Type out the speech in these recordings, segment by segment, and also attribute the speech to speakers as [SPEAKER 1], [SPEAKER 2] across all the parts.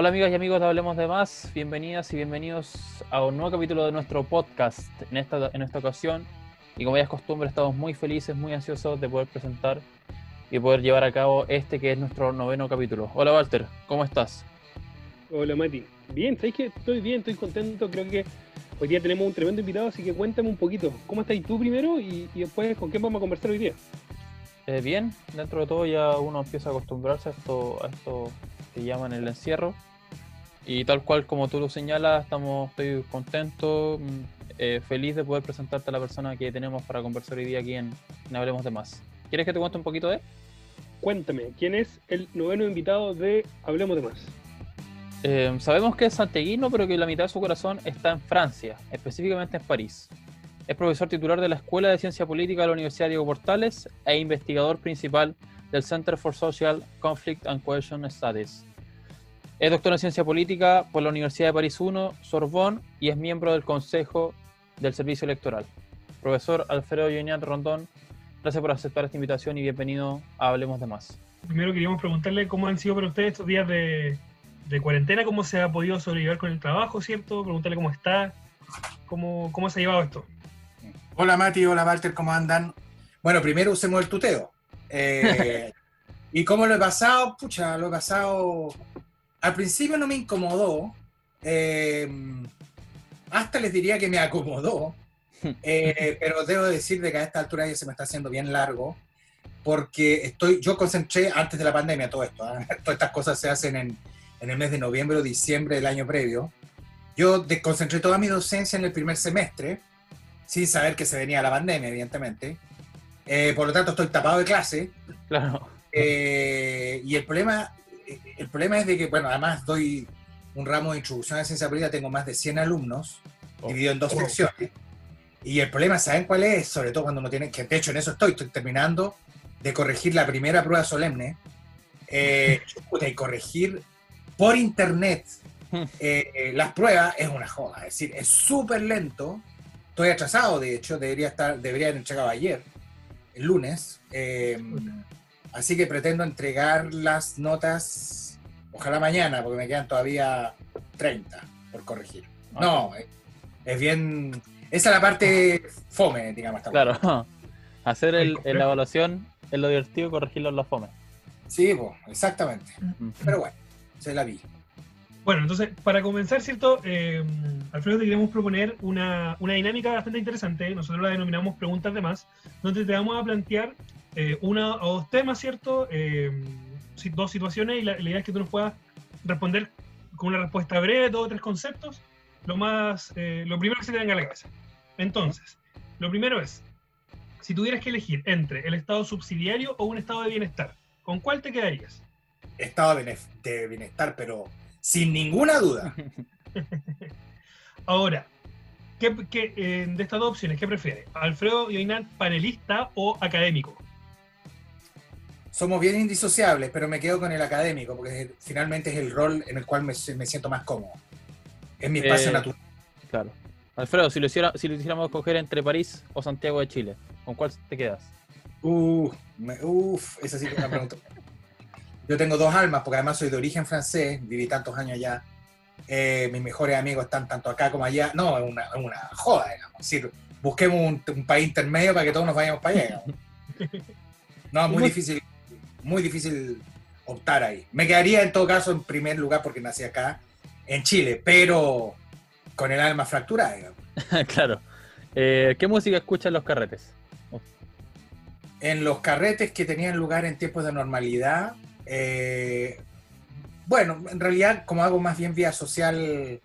[SPEAKER 1] Hola amigas y amigos de Hablemos de Más, bienvenidas y bienvenidos a un nuevo capítulo de nuestro podcast en esta, en esta ocasión. Y como ya es costumbre, estamos muy felices, muy ansiosos de poder presentar y poder llevar a cabo este que es nuestro noveno capítulo. Hola Walter, ¿cómo estás?
[SPEAKER 2] Hola Mati, bien, ¿sabes que Estoy bien, estoy contento, creo que hoy día tenemos un tremendo invitado, así que cuéntame un poquito, ¿cómo estás tú primero y, y después con quién vamos a conversar hoy día?
[SPEAKER 1] Eh, bien, dentro de todo ya uno empieza a acostumbrarse a esto, a esto que llaman el encierro. Y tal cual como tú lo señalas, estamos, estoy contento, mm, eh, feliz de poder presentarte a la persona que tenemos para conversar hoy día aquí en, en Hablemos de Más. ¿Quieres que te cuente un poquito de él?
[SPEAKER 2] Cuéntame, ¿quién es el noveno invitado de Hablemos de Más?
[SPEAKER 1] Eh, sabemos que es santeguino, pero que la mitad de su corazón está en Francia, específicamente en París. Es profesor titular de la Escuela de Ciencia Política de la Universidad Diego Portales e investigador principal del Center for Social Conflict and Cohesion Studies. Es doctor en Ciencia Política por la Universidad de París I, Sorbonne, y es miembro del Consejo del Servicio Electoral. Profesor Alfredo Yoñat Rondón, gracias por aceptar esta invitación y bienvenido a Hablemos de Más.
[SPEAKER 3] Primero queríamos preguntarle cómo han sido para ustedes estos días de, de cuarentena, cómo se ha podido sobrevivir con el trabajo, ¿cierto? Preguntarle cómo está, cómo, cómo se ha llevado esto.
[SPEAKER 4] Hola Mati, hola Walter, ¿cómo andan? Bueno, primero usemos el tuteo. Eh, ¿Y cómo lo he pasado? Pucha, lo he pasado... Al principio no me incomodó. eh, hasta les diría que me acomodó. eh, pero debo decir de que a esta altura ya se me está haciendo bien largo. Porque estoy, yo concentré antes de la pandemia todo esto. ¿ah? Todas estas cosas se hacen en, en el mes de noviembre o diciembre del año previo. Yo concentré toda mi docencia en el primer semestre sin saber que se venía la pandemia, evidentemente. Eh, por lo tanto, estoy tapado de clase.
[SPEAKER 1] Claro.
[SPEAKER 4] Eh, y el problema, el problema es de que, bueno, además doy un ramo de introducción a ciencia política, tengo más de 100 alumnos,
[SPEAKER 1] Oh.
[SPEAKER 4] dividido en dos secciones. Y el problema, ¿saben cuál es? Sobre todo cuando uno tiene, que de hecho en eso estoy, estoy terminando de corregir la primera prueba solemne. Eh, y corregir por internet eh, las pruebas es una joda. Es decir, es súper lento. Estoy atrasado, de hecho, debería estar, debería haber entregado ayer, el lunes. Eh, así que pretendo entregar las notas, ojalá mañana, porque me quedan todavía 30 por corregir. No, es, es bien. Esa es la parte fome, digamos.
[SPEAKER 1] Claro. Hacer el, el- la evaluación es lo divertido y corregirlo en los fome.
[SPEAKER 4] Sí, po, exactamente. Pero bueno, se la vi.
[SPEAKER 3] Bueno, entonces, para comenzar, ¿cierto? Eh, Alfredo, te queremos proponer una, una dinámica bastante interesante. Nosotros la denominamos preguntas de más, donde te vamos a plantear eh, una o dos temas, ¿cierto? Eh, dos situaciones y la, la idea es que tú nos puedas responder con una respuesta breve, dos o tres conceptos, lo más, eh, lo primero que se te venga a la cabeza. Entonces, lo primero es, si tuvieras que elegir entre el estado subsidiario o un estado de bienestar, ¿con cuál te quedarías?
[SPEAKER 4] Estado de bienestar, pero sin ninguna duda.
[SPEAKER 3] Ahora, ¿qué, qué, eh, de estas dos opciones, qué prefieres? ¿Alfredo Yoinat, panelista o académico?
[SPEAKER 4] Somos bien indisociables, pero me quedo con el académico, porque finalmente es el rol en el cual me, me siento más cómodo. Es mi espacio
[SPEAKER 1] Eh,
[SPEAKER 4] natural.
[SPEAKER 1] Claro. Alfredo, si lo, hiciera, si lo hiciéramos escoger entre París o Santiago de Chile, ¿con cuál te quedas?
[SPEAKER 4] Uf, me- uf, esa sí que es una pregunta. Yo tengo dos almas, porque además soy de origen francés, viví tantos años allá. Eh, mis mejores amigos están tanto acá como allá. No, es una, una joda, digamos. Es decir, busquemos un, un país intermedio para que todos nos vayamos para allá. digamos. No, es muy difícil, muy difícil optar ahí. Me quedaría en todo caso en primer lugar porque nací acá, en Chile, pero con el alma fracturada, digamos.
[SPEAKER 1] claro. Eh, ¿Qué música escuchan los carretes?
[SPEAKER 4] en los carretes que tenían lugar en tiempos de normalidad, eh, bueno, en realidad como hago más bien vía social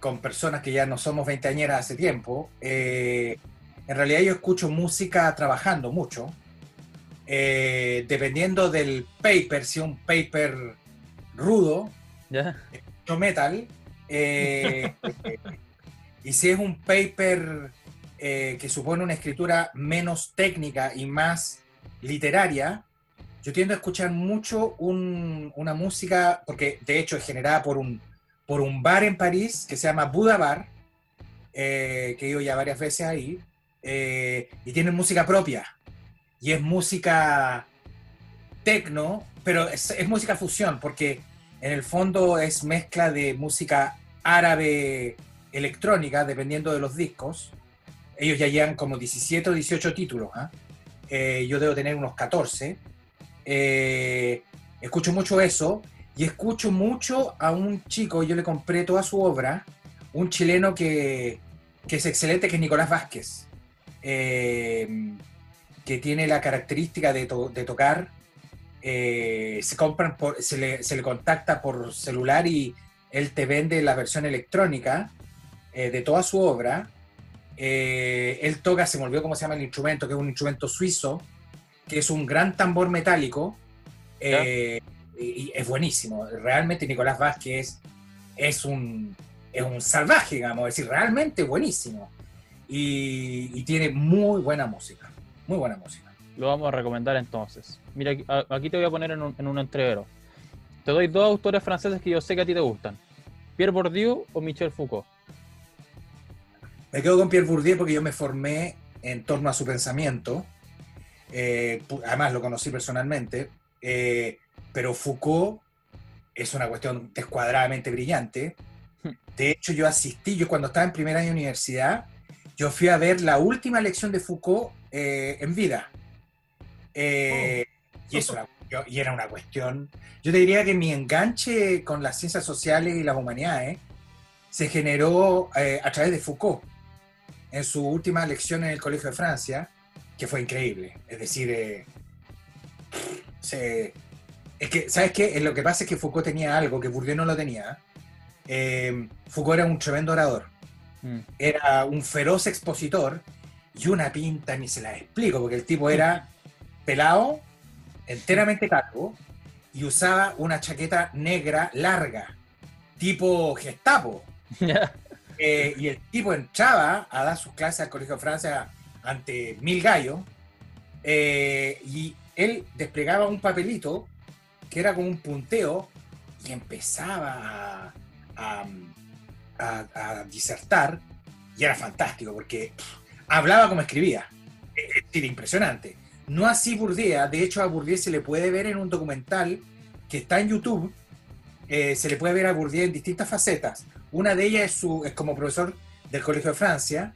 [SPEAKER 4] con personas que ya no somos veinteañeras hace tiempo, eh, en realidad yo escucho música trabajando mucho, eh, dependiendo del paper, si un paper rudo,
[SPEAKER 1] ¿Ya?
[SPEAKER 4] mucho metal. eh, y si es un paper eh, que supone una escritura menos técnica y más literaria, yo tiendo a escuchar mucho un- una música, porque de hecho es generada por un, por un bar en París que se llama Buda Bar, que he ido ya varias veces ahí, y tienen música propia. Y es música tecno, pero es, música fusión, porque En el fondo es mezcla de música árabe electrónica, dependiendo de los discos. Ellos ya llevan como 17 o 18 títulos. ¿ah? Eh, yo debo tener unos 14. Eh, escucho mucho eso y escucho mucho a un chico, yo le compré toda su obra, un chileno que, que es excelente, que es Nicolás Vázquez, eh, que tiene la característica de, to- de tocar, eh, se, compran por, se, le, se le contacta por celular y él te vende la versión electrónica eh, de toda su obra. Eh, él toca, se me olvidó cómo se llama el instrumento, que es un instrumento suizo, que es un gran tambor metálico. eh, y, y es buenísimo. Realmente Nicolás Vázquez es un, es un salvaje, digamos, es decir, realmente buenísimo. Y, y tiene muy buena música, muy buena música.
[SPEAKER 1] Lo vamos a recomendar entonces. Mira, aquí- te voy a poner en un, en un entrevero. Te doy dos autores franceses que yo sé que a ti te gustan. Pierre Bourdieu o Michel Foucault.
[SPEAKER 4] Me quedo con Pierre Bourdieu porque yo me formé en torno a su pensamiento. Eh, además, lo conocí personalmente. eh, pero Foucault es una cuestión descuadradamente brillante. De hecho, yo asistí, yo cuando estaba en primer año de universidad, yo fui a ver la última lección de Foucault eh, en vida. Eh, y, es una- yo- y era una cuestión. Yo te diría que mi enganche con las ciencias sociales y las humanidades se generó eh, a través de Foucault en su última lección en el Colegio de Francia, que fue increíble. Es decir, eh, se- es que, ¿sabes qué? Eh, Lo que pasa es que Foucault tenía algo que Bourdieu no lo tenía. Eh, Foucault era un tremendo orador,
[SPEAKER 1] Mm.
[SPEAKER 4] era un feroz expositor y una pinta, ni se la explico, porque el tipo era pelado, enteramente calvo, y usaba una chaqueta negra larga, tipo Gestapo. Eh, y el tipo entraba a dar sus clases al Colegio de Francia ante mil gallos eh, y él desplegaba un papelito que era como un punteo y empezaba a, a- a- a disertar y era fantástico porque pff, hablaba como escribía. Es decir, impresionante. No así Bourdieu, de hecho a Bourdieu se le puede ver en un documental que está en YouTube, eh, se le puede ver a Bourdieu en distintas facetas. Una de ellas es, su, es como profesor del Colegio de Francia,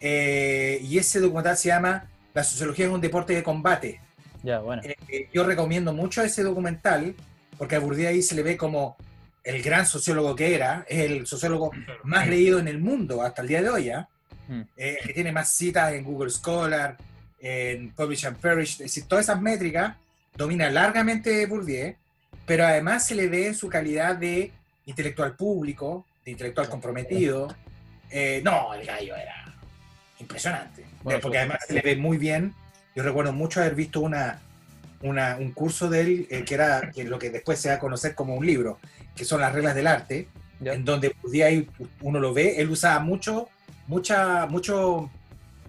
[SPEAKER 4] eh, y ese documental se llama La sociología es un deporte de combate.
[SPEAKER 1] Ya, bueno.
[SPEAKER 4] Eh, eh, yo recomiendo mucho ese documental, porque a Bourdieu ahí se le ve como el gran sociólogo que era, es el sociólogo más leído en el mundo hasta el día de hoy, ¿ah?
[SPEAKER 1] Mm.
[SPEAKER 4] Eh, que tiene más citas en Google Scholar, en Publish and Perish, es decir, todas esas métricas domina largamente Bourdieu, pero además se le ve en su calidad de intelectual público, de intelectual comprometido. Eh, no, el gallo era impresionante,
[SPEAKER 1] Bueno,
[SPEAKER 4] porque además se le ve muy bien. Yo recuerdo mucho haber visto una, una- un curso de él, eh, que era que lo que después se va a conocer como un libro, que son las reglas del arte,
[SPEAKER 1] Ya.
[SPEAKER 4] en donde Bourdieu uno lo ve, él usaba mucho, mucha, mucho,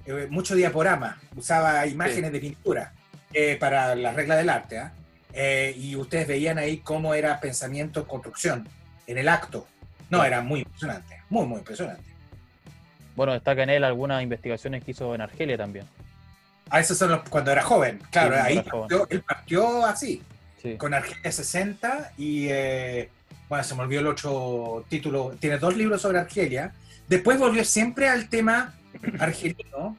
[SPEAKER 4] eh, mucho diaporama, usaba imágenes de pintura eh, para las reglas del arte, ¿ah? Eh, y ustedes veían ahí cómo era pensamiento, construcción, en el acto. No, era muy impresionante, muy, muy impresionante.
[SPEAKER 1] Bueno, destaca en él algunas investigaciones que hizo en Argelia también.
[SPEAKER 4] A eso son los- cuando era joven, claro, ahí
[SPEAKER 1] joven.
[SPEAKER 4] partió- él partió así,
[SPEAKER 1] Sí.
[SPEAKER 4] con Argelia 60 y, eh, bueno, se me olvidó el otro título, tiene dos libros sobre Argelia. Después volvió siempre al tema argelino,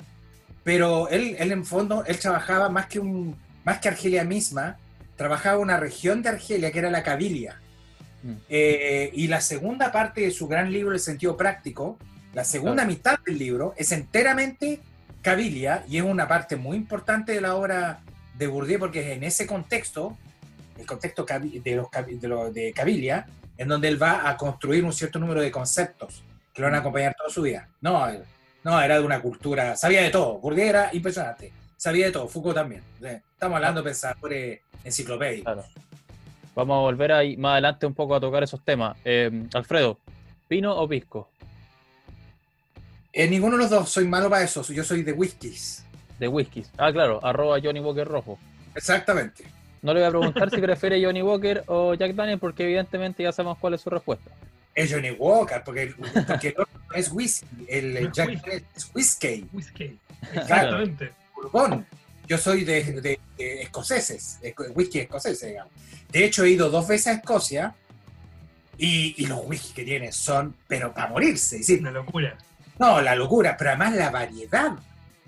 [SPEAKER 4] pero él, él en fondo, él trabajaba más que, un, más que Argelia misma, trabajaba una región de Argelia que era la Cabilia.
[SPEAKER 1] Mm.
[SPEAKER 4] Eh, y la segunda parte de su gran libro, El sentido práctico, la segunda
[SPEAKER 1] Claro.
[SPEAKER 4] mitad del libro es enteramente Cabilia y es una parte muy importante de la obra de Bourdieu porque es en ese contexto, el contexto de, los, de, lo- de Cabilia, en donde él va a construir un cierto número de conceptos que lo van a acompañar toda su vida. No, él- no, era de una cultura, sabía de todo. Bourdieu era impresionante, sabía de todo, Foucault también. Estamos hablando de pensadores enciclopédicos.
[SPEAKER 1] Claro. Vamos a volver ahí más adelante un poco a tocar esos temas. Eh, Alfredo, ¿pino o pisco?
[SPEAKER 4] Eh, ninguno de los dos, soy malo para eso, yo soy de whiskies.
[SPEAKER 1] De whiskies. Ah, claro, arroba Johnny Walker rojo.
[SPEAKER 4] Exactamente.
[SPEAKER 1] No le voy a preguntar si prefiere Johnny Walker o Jack Daniel porque evidentemente ya sabemos cuál es su respuesta.
[SPEAKER 4] Es Johnny Walker, porque, porque el otro es whisky, el
[SPEAKER 3] No
[SPEAKER 4] Jack
[SPEAKER 3] whisky.
[SPEAKER 4] Es whisky,
[SPEAKER 3] Whisky. Exactamente.
[SPEAKER 4] bourbon. Yo soy de, de- de escoceses, esco- whisky escoceses, digamos. De hecho, he ido dos veces a Escocia Y, y los whisky que tiene son, pero para morirse. Es decir,
[SPEAKER 3] Una locura.
[SPEAKER 4] no, la locura, pero además la variedad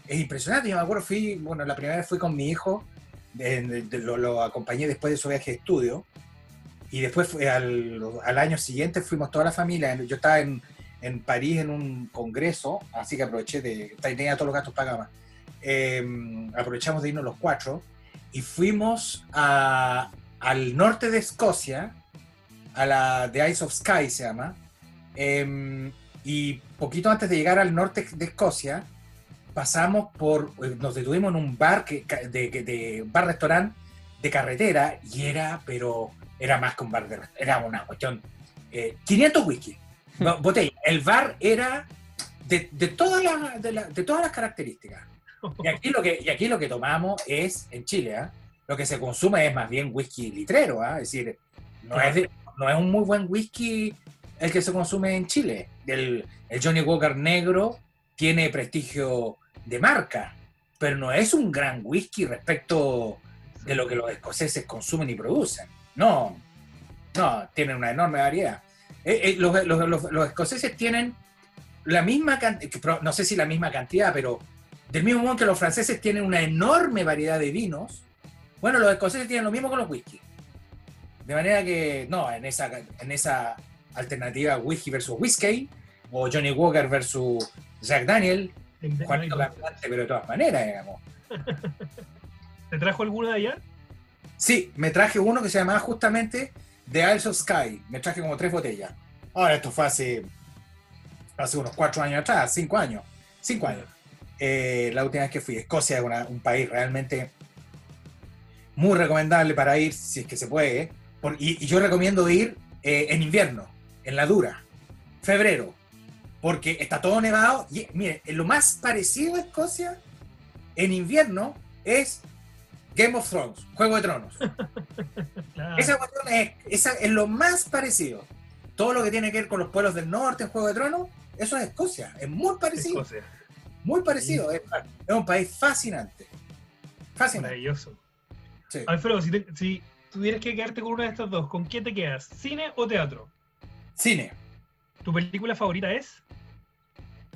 [SPEAKER 4] es impresionante. Yo me acuerdo, fui, bueno, la primera vez fui con mi hijo, de- de- de- lo, lo acompañé después de su viaje de estudio, y después al, al año siguiente fuimos toda la familia. Yo estaba en, en París en un congreso, así que aproveché de, tenía todos los gastos pagados. Eh, aprovechamos de irnos los cuatro y fuimos a- al norte de Escocia, a la The Ice of Skye se llama, em, y poquito antes de llegar al norte de Escocia, pasamos por, eh, nos detuvimos en un bar, que, de, de bar restaurante de carretera y era, pero era más que un bar de era una cuestión, eh, 500 whisky, bo- botella. El bar era de, de todas las, de, la- de todas las características. Y aquí lo que, y aquí lo que tomamos es, en Chile, ¿ah? lo que se consume es más bien whisky litrero, ¿ah? es decir, no es, de- no es un muy buen whisky el que se consume en Chile. El, el Johnny Walker negro tiene prestigio de marca, pero no es un gran whisky respecto de lo que los escoceses consumen y producen. No, no, tienen una enorme variedad. Eh, eh, los, los- los- los escoceses tienen la misma cantidad, no sé si la misma cantidad, pero del mismo modo que los franceses tienen una enorme variedad de vinos, bueno, los escoceses tienen lo mismo con los whisky. De manera que, no, en esa, en esa alternativa whisky versus whisky, o Johnny Walker versus Jack Daniel, Juanito Cantante, pero de todas maneras, digamos.
[SPEAKER 3] ¿Te trajo alguno de allá?
[SPEAKER 4] Sí, me traje uno que se llamaba justamente The Isles of Sky. Me traje como tres botellas. Ahora, esto fue hace, hace unos cuatro años atrás, cinco años. Cinco años. Eh, la última vez que fui. Escocia es una- un país realmente muy recomendable para ir, si es que se puede. Y, yo recomiendo ir eh, en invierno, en la dura, febrero, porque está todo nevado. Y mire, lo más parecido a Escocia en invierno es Game of Thrones, Juego de Tronos.
[SPEAKER 3] Claro.
[SPEAKER 4] Esa cuestión es, esa es lo más parecido. Todo lo que tiene que ver con los pueblos del norte en Juego de Tronos, eso es Escocia. Es muy parecido.
[SPEAKER 3] Escocia.
[SPEAKER 4] Muy parecido. Es, es un país fascinante. Fascinante.
[SPEAKER 3] Maravilloso.
[SPEAKER 4] Sí.
[SPEAKER 3] Alfredo, si, te- si tuvieras que quedarte con una de estas dos, ¿con qué te quedas? ¿Cine o teatro?
[SPEAKER 4] Cine.
[SPEAKER 3] ¿Tu película favorita es?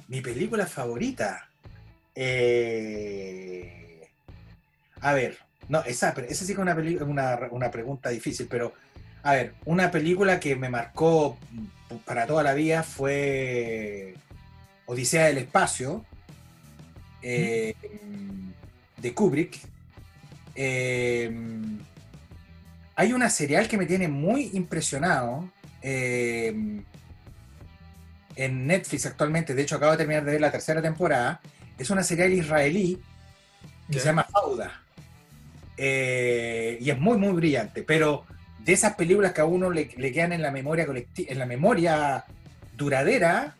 [SPEAKER 4] Mi película favorita. Eh, A ver, no, esa, esa sí que es una, una, una pregunta difícil, pero a ver, una película que me marcó para toda la vida fue Odisea del Espacio, eh, de Kubrick. Eh, hay una serial que me tiene muy impresionado. eh, en Netflix actualmente, de hecho acabo de terminar de ver la tercera temporada, es una serial israelí que se llama Fauda. Eh, y es muy, muy brillante, pero de esas películas que a uno le, le quedan en la memoria colecti- en la memoria duradera,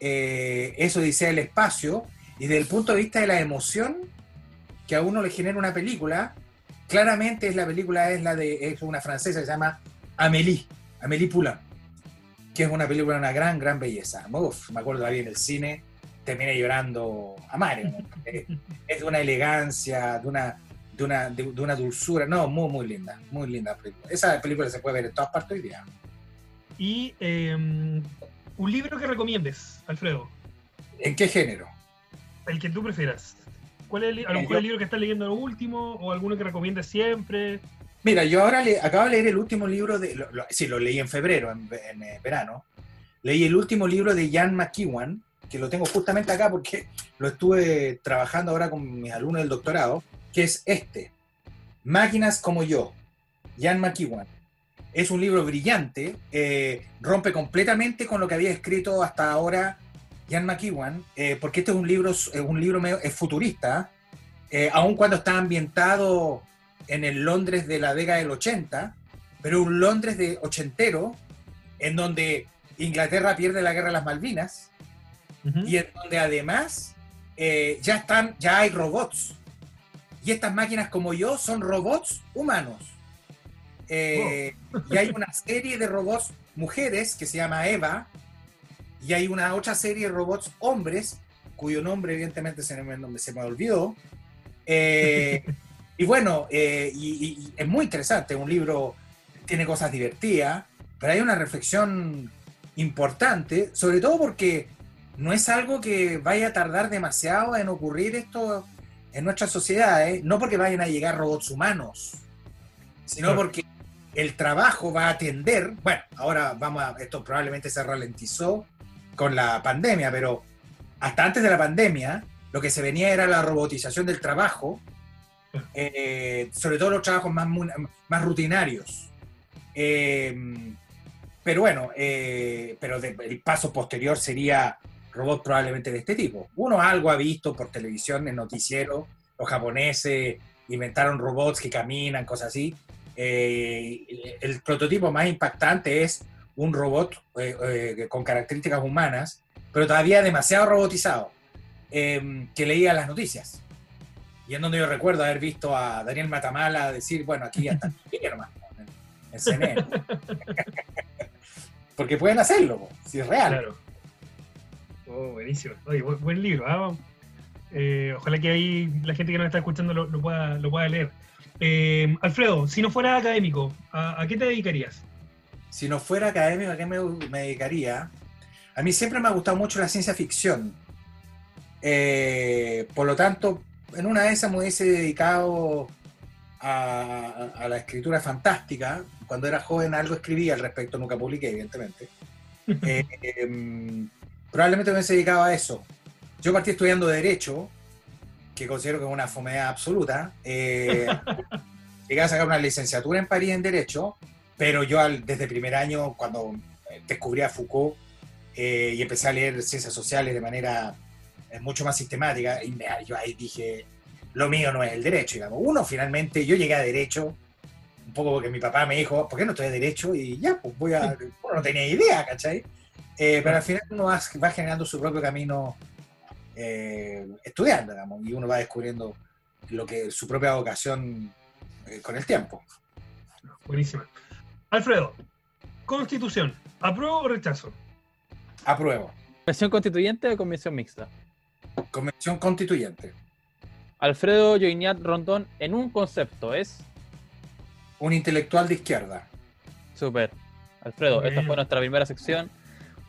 [SPEAKER 4] eh, eso dice el espacio, y desde el punto de vista de la emoción que a uno le genera una película, claramente es la película es la de es una francesa que se llama Amélie, Amélie Poulain, que es una película de una gran, gran belleza. Uf, me acuerdo la vi en el cine, terminé llorando a. Eh, es de una elegancia, de una, de una, de, de una dulzura, no, muy, muy linda, muy linda película. Esa película se puede ver en todas partes hoy día.
[SPEAKER 3] Y eh, un libro que recomiendes, Alfredo,
[SPEAKER 4] ¿En qué género?
[SPEAKER 3] el que tú prefieras. ¿Cuál es el, a lo mejor el libro que estás leyendo lo último o alguno que recomiendes siempre?
[SPEAKER 4] Mira, yo ahora le, acabo de leer el último libro de. Lo, lo- sí, lo leí en febrero, en, en, eh, verano. Leí el último libro de Jan McEwan, que lo tengo justamente acá porque lo estuve trabajando ahora con mis alumnos del doctorado, que es este: Máquinas como yo, Jan McEwan. Es un libro brillante, eh, rompe completamente con lo que había escrito hasta ahora Jan McEwan, eh, porque este es un libro, es un libro medio, es futurista, eh, aun cuando está ambientado en el Londres de la década del 80, pero un Londres de ochentero, en donde Inglaterra pierde la guerra de las Malvinas y en donde además eh, ya están, ya hay robots. Y estas máquinas como yo son robots humanos. Eh, Y hay una serie de robots mujeres que se llama Eva, y hay una otra serie de robots hombres, cuyo nombre evidentemente se me, se me olvidó. Eh, y bueno, eh, y, y- y es muy interesante, un libro tiene cosas divertidas, pero hay una reflexión importante, sobre todo porque no es algo que vaya a tardar demasiado en ocurrir esto en nuestras sociedades, no porque vayan a llegar robots humanos, sino porque el trabajo va a atender, bueno, ahora vamos a, esto probablemente se ralentizó con la pandemia, pero hasta antes de la pandemia, lo que se venía era la robotización del trabajo, eh, sobre todo los trabajos más, más rutinarios. Eh, pero bueno, eh, pero el paso posterior sería robots probablemente de este tipo. Uno algo ha visto por televisión, en noticiero, los japoneses inventaron robots que caminan, cosas así. Eh, el prototipo más impactante es un robot eh, eh, con características humanas, pero todavía demasiado robotizado, que leía las noticias. Y en donde yo recuerdo haber visto a Daniel Matamala decir, bueno, aquí ya está hermano, en CNN. Porque pueden hacerlo, si es real. Claro.
[SPEAKER 3] Oh, buenísimo. Oye, buen, libro. ¿ah? ojalá que ahí la gente que nos está escuchando lo, pueda, lo pueda leer. Eh, Alfredo, si no fuera académico, ¿a, qué te dedicarías?
[SPEAKER 4] Si no fuera académico, ¿a qué me, dedicaría? A mí siempre me ha gustado mucho la ciencia ficción. Eh, por lo tanto, en una de esas me hubiese dedicado a, la escritura fantástica. Cuando era joven algo escribía al respecto, nunca publiqué, evidentemente. Eh, em, probablemente me hubiese dedicado a eso. Yo partí estudiando Derecho, que considero que es una fomedad absoluta. Eh, llegué a sacar una licenciatura en París en Derecho, pero yo al, desde primer año, cuando eh, descubrí a Foucault eh, y empecé a leer ciencias sociales de manera eh, mucho más sistemática, y yo ahí dije, lo mío no es el derecho, digamos. Uno, finalmente, yo llegué a Derecho, un poco porque mi papá me dijo, ¿por qué no estoy a Derecho? Y ya, pues voy a... Uno no tenía idea, ¿cachai? Pero al final uno va, va generando su propio camino eh, estudiando, digamos, y uno va descubriendo lo que su propia vocación eh, con el tiempo.
[SPEAKER 3] Buenísimo. Alfredo, Constitución, ¿apruebo o rechazo?
[SPEAKER 4] Apruebo.
[SPEAKER 1] ¿Convención constituyente o convención mixta?
[SPEAKER 4] Convención constituyente.
[SPEAKER 1] Alfredo Joiniat Rondón, en un concepto, es.
[SPEAKER 4] Un intelectual de izquierda.
[SPEAKER 1] Super. Alfredo, esta fue nuestra primera sección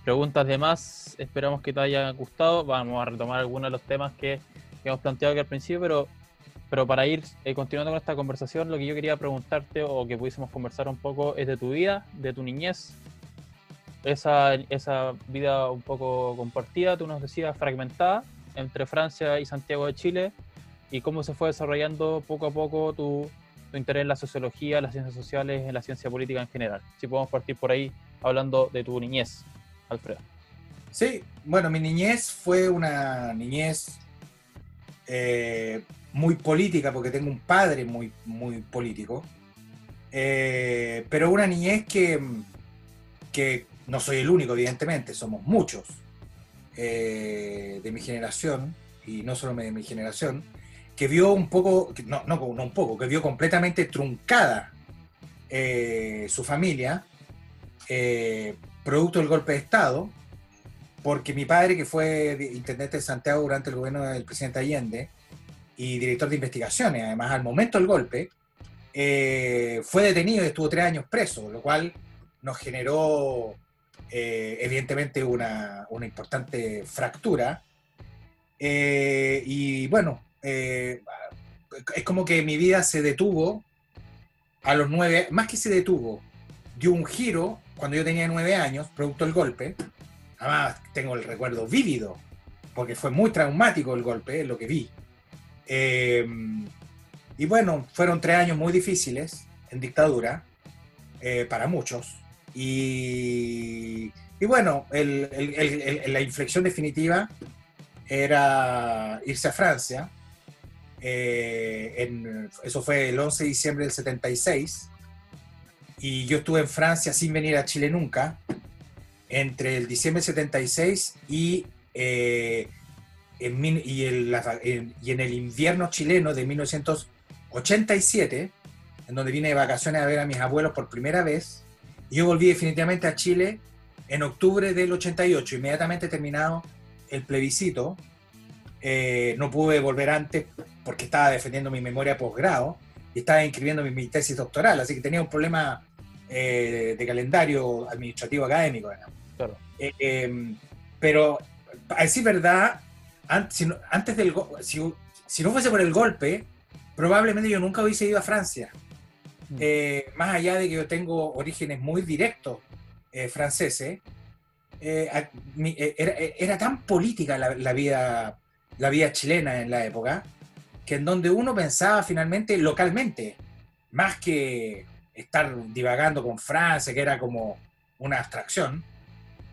[SPEAKER 1] preguntas de más. Esperamos que te haya gustado. Vamos a retomar algunos de los temas que, hemos planteado aquí al principio, pero, pero para ir eh, continuando con esta conversación, lo que yo quería preguntarte o que pudiésemos conversar un poco es de tu vida, de tu niñez, esa, esa vida un poco compartida, tú nos decías fragmentada entre Francia y Santiago de Chile, y cómo se fue desarrollando poco a poco tu, tu interés en la sociología, las ciencias sociales, en la ciencia política en general. Si podemos partir por ahí hablando de tu niñez. Alfredo.
[SPEAKER 4] Sí, bueno, mi niñez fue una niñez eh, muy política, porque tengo un padre muy, muy político, eh, pero una niñez que, que no soy el único, evidentemente, somos muchos eh, de mi generación, y no solo de mi generación, que vio un poco, no, no, no un poco, que vio completamente truncada su familia producto del golpe de Estado, porque mi padre, que fue intendente de Santiago durante el gobierno del presidente Allende y director de investigaciones, además al momento del golpe, eh, fue detenido y estuvo tres años preso, lo cual nos generó eh, evidentemente una, importante fractura. Eh, y bueno, es como que mi vida se detuvo a los nueve, más que se detuvo, dio un giro cuando yo tenía nueve años, producto del golpe. Además, tengo el recuerdo vívido, porque fue muy traumático el golpe, lo que vi. Eh, y bueno, fueron tres años muy difíciles en dictadura, eh, para muchos. Y, y bueno, la inflexión definitiva era irse a Francia. Eh, eso fue el 11 de diciembre del 76 y yo estuve en Francia sin venir a Chile nunca, entre el diciembre 76 y, eh, en, y, y en el invierno chileno de 1987, en donde vine de vacaciones a ver a mis abuelos por primera vez. Y yo volví definitivamente a Chile en octubre del 88, inmediatamente terminado el plebiscito. Eh, no pude volver antes porque estaba defendiendo mi memoria posgrado y estaba inscribiendo mi, tesis doctoral, así que tenía un problema eh, de calendario administrativo académico.
[SPEAKER 1] Claro.
[SPEAKER 4] Eh, em, pero, a decir verdad, an- si no- antes del si, si no fuese por el golpe, probablemente yo nunca hubiese ido a Francia.
[SPEAKER 1] Mm.
[SPEAKER 4] Eh, más allá de que yo tengo orígenes muy directos eh, franceses, eh, a- mi- eh, era, era tan política la, la vida, la vida chilena en la época, que en donde uno pensaba finalmente localmente, más que estar divagando con Francia, que era como una abstracción,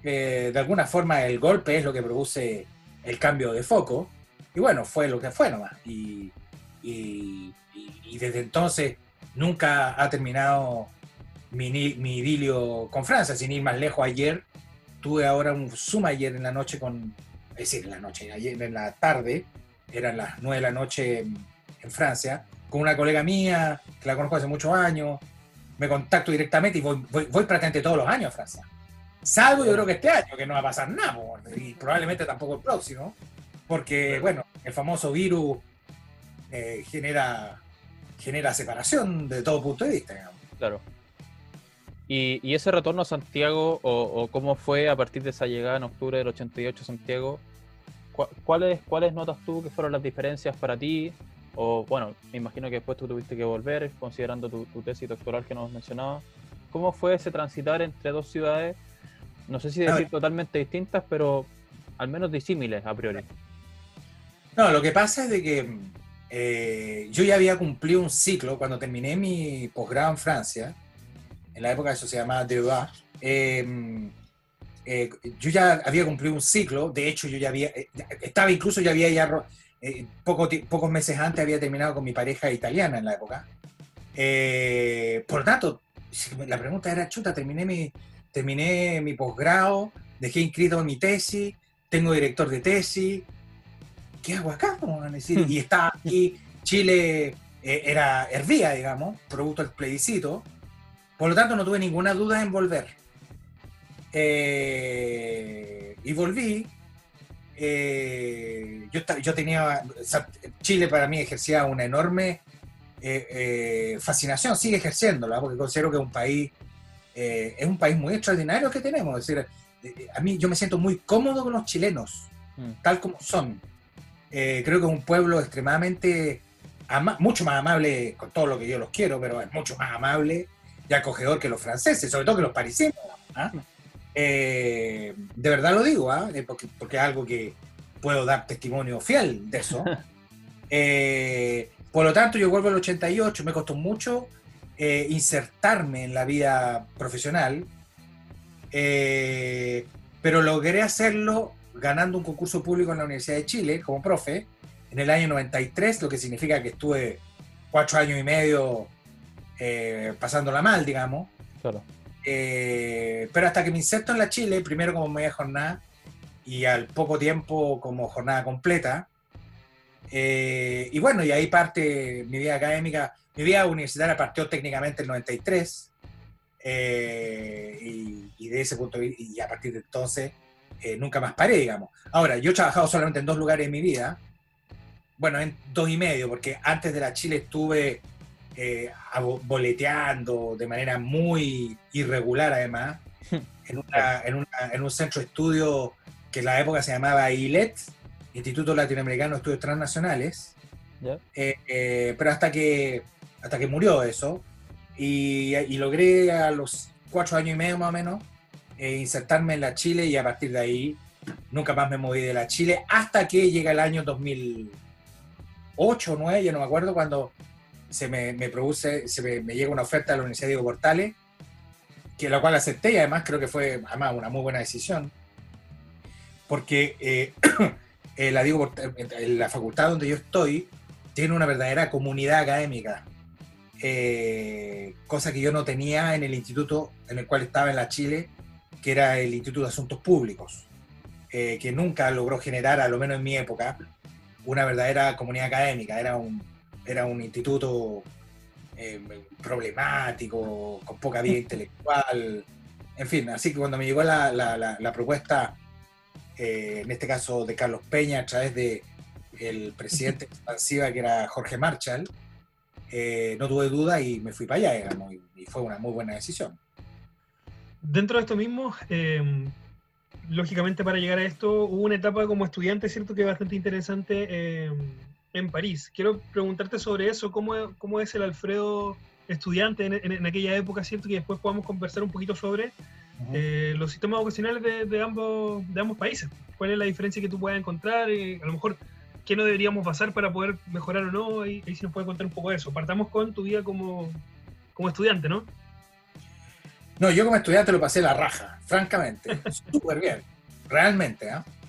[SPEAKER 4] eh, de alguna forma el golpe es lo que produce el cambio de foco, y bueno, fue lo que fue nomás. Y, y- desde entonces nunca ha terminado mi, mi idilio con Francia, sin ir más lejos. Ayer tuve ahora un Zoom ayer en la noche con, es decir, en la noche, ayer en la tarde, eran las 9 de la noche en, en Francia, con una colega mía que la conozco hace muchos años, me contacto directamente y voy, voy, voy prácticamente todos los años a Francia. Salvo yo creo que este año, que no va a pasar nada, y probablemente tampoco el próximo, porque, bueno, el famoso virus eh, genera, genera separación de todo punto de vista. digamos.
[SPEAKER 1] Claro. Y, y ese retorno a Santiago, o, o cómo fue a partir de esa llegada en octubre del 88 a Santiago, ¿cu- ¿cuáles, ¿cuáles notas tú que fueron las diferencias para ti? O bueno, me imagino que después tú tuviste que volver, considerando tu, tu tesis doctoral que nos mencionabas. ¿Cómo fue ese transitar entre dos ciudades? No sé si decir totalmente distintas, pero al menos disímiles a priori.
[SPEAKER 4] No, lo que pasa es de que eh, yo ya había cumplido un ciclo cuando terminé mi posgrado en Francia, en la época eso se llamaba DEA, eh, eh, yo ya había cumplido un ciclo, de hecho yo ya había, eh, estaba incluso, ya había ya, eh, poco pocos meses antes había terminado con mi pareja italiana en la época. Eh, por lo tanto, la pregunta era, chuta, terminé mi, terminé mi posgrado, dejé inscrito mi tesis, tengo director de tesis, ¿qué hago acá? Van decir, y estaba aquí, Chile eh, era hervía, digamos, producto del plebiscito, por lo tanto no tuve ninguna duda en volver. Eh, y volví. eh, yo, yo tenía, o sea, Chile para mí ejercía una enorme eh, fascinación, sigue ejerciéndola, porque considero que es un país, es un país muy extraordinario que tenemos. Es decir, a mí yo me siento muy cómodo con los chilenos
[SPEAKER 1] Mm.
[SPEAKER 4] tal como son. Creo que es un pueblo extremadamente, ama- mucho más amable, con todo lo que yo los quiero, pero es mucho más amable y acogedor que los franceses, sobre todo que los parisinos. ¿ah? Eh, de verdad lo digo, ¿ah? Eh, porque, porque es algo que puedo dar testimonio fiel de eso. Eh, por lo tanto, yo vuelvo al 88, me costó mucho insertarme en la vida profesional, pero logré hacerlo ganando un concurso público en la Universidad de Chile como profe en el año 93, lo que significa que estuve cuatro años y medio pasándola mal, digamos.
[SPEAKER 1] Claro.
[SPEAKER 4] Eh, pero hasta que me inserto en la Chile, primero como media jornada y al poco tiempo como jornada completa. Eh, y bueno, y ahí parte mi vida académica. Mi vida universitaria partió técnicamente en el 93. eh, y, y de ese punto y a partir de entonces, nunca más paré, digamos. Ahora, yo he trabajado solamente en dos lugares en mi vida. Bueno, en dos y medio, porque antes de la Chile estuve eh, boleteando de manera muy irregular, además, en, una- en una- en un centro de estudio que en la época se llamaba ILET, Instituto Latinoamericano de Estudios Transnacionales, eh, eh, pero hasta que, hasta que murió eso, y, y logré a los cuatro años y medio más o menos eh, insertarme en la Chile y a partir de ahí nunca más me moví de la Chile hasta que llega el año 2008 o 2009, ya no me acuerdo, cuando se me, me produce, se me, llega una oferta de la Universidad Diego Portales, que la cual acepté y además creo que fue además una muy buena decisión, porque eh, eh, la, Diego Porta- en la facultad donde yo estoy tiene una verdadera comunidad académica, eh, cosa que yo no tenía en el instituto en el cual estaba en la Chile, que era el Instituto de Asuntos Públicos, eh, que nunca logró generar, a lo menos en mi época, una verdadera comunidad académica. Era un, era un instituto eh, problemático, con poca vida intelectual, en fin, así que cuando me llegó la, la- la- la propuesta, eh, en este caso de Carlos Peña, a través de el presidente expansiva que era Jorge Marshall, eh, no tuve duda y me fui para allá, digamos, y, fue una muy buena decisión.
[SPEAKER 3] Dentro de esto mismo, eh, lógicamente para llegar a esto hubo una etapa como estudiante, ¿cierto? Que es bastante interesante eh, en París. Quiero preguntarte sobre eso, ¿cómo, cómo es el Alfredo estudiante en, en- en aquella época, ¿cierto? Que después podamos conversar un poquito sobre eh, los sistemas educacionales de, de ambos, de ambos países. ¿Cuál es la diferencia que tú puedas encontrar? Eh, a lo mejor, ¿qué no deberíamos pasar para poder mejorar o no? Ahí, ahí sí nos puede contar un poco de eso. Partamos con tu vida como, como estudiante, ¿no?
[SPEAKER 4] No, yo como estudiante lo pasé la raja, francamente. Súper bien, realmente. ¿ah? Eh,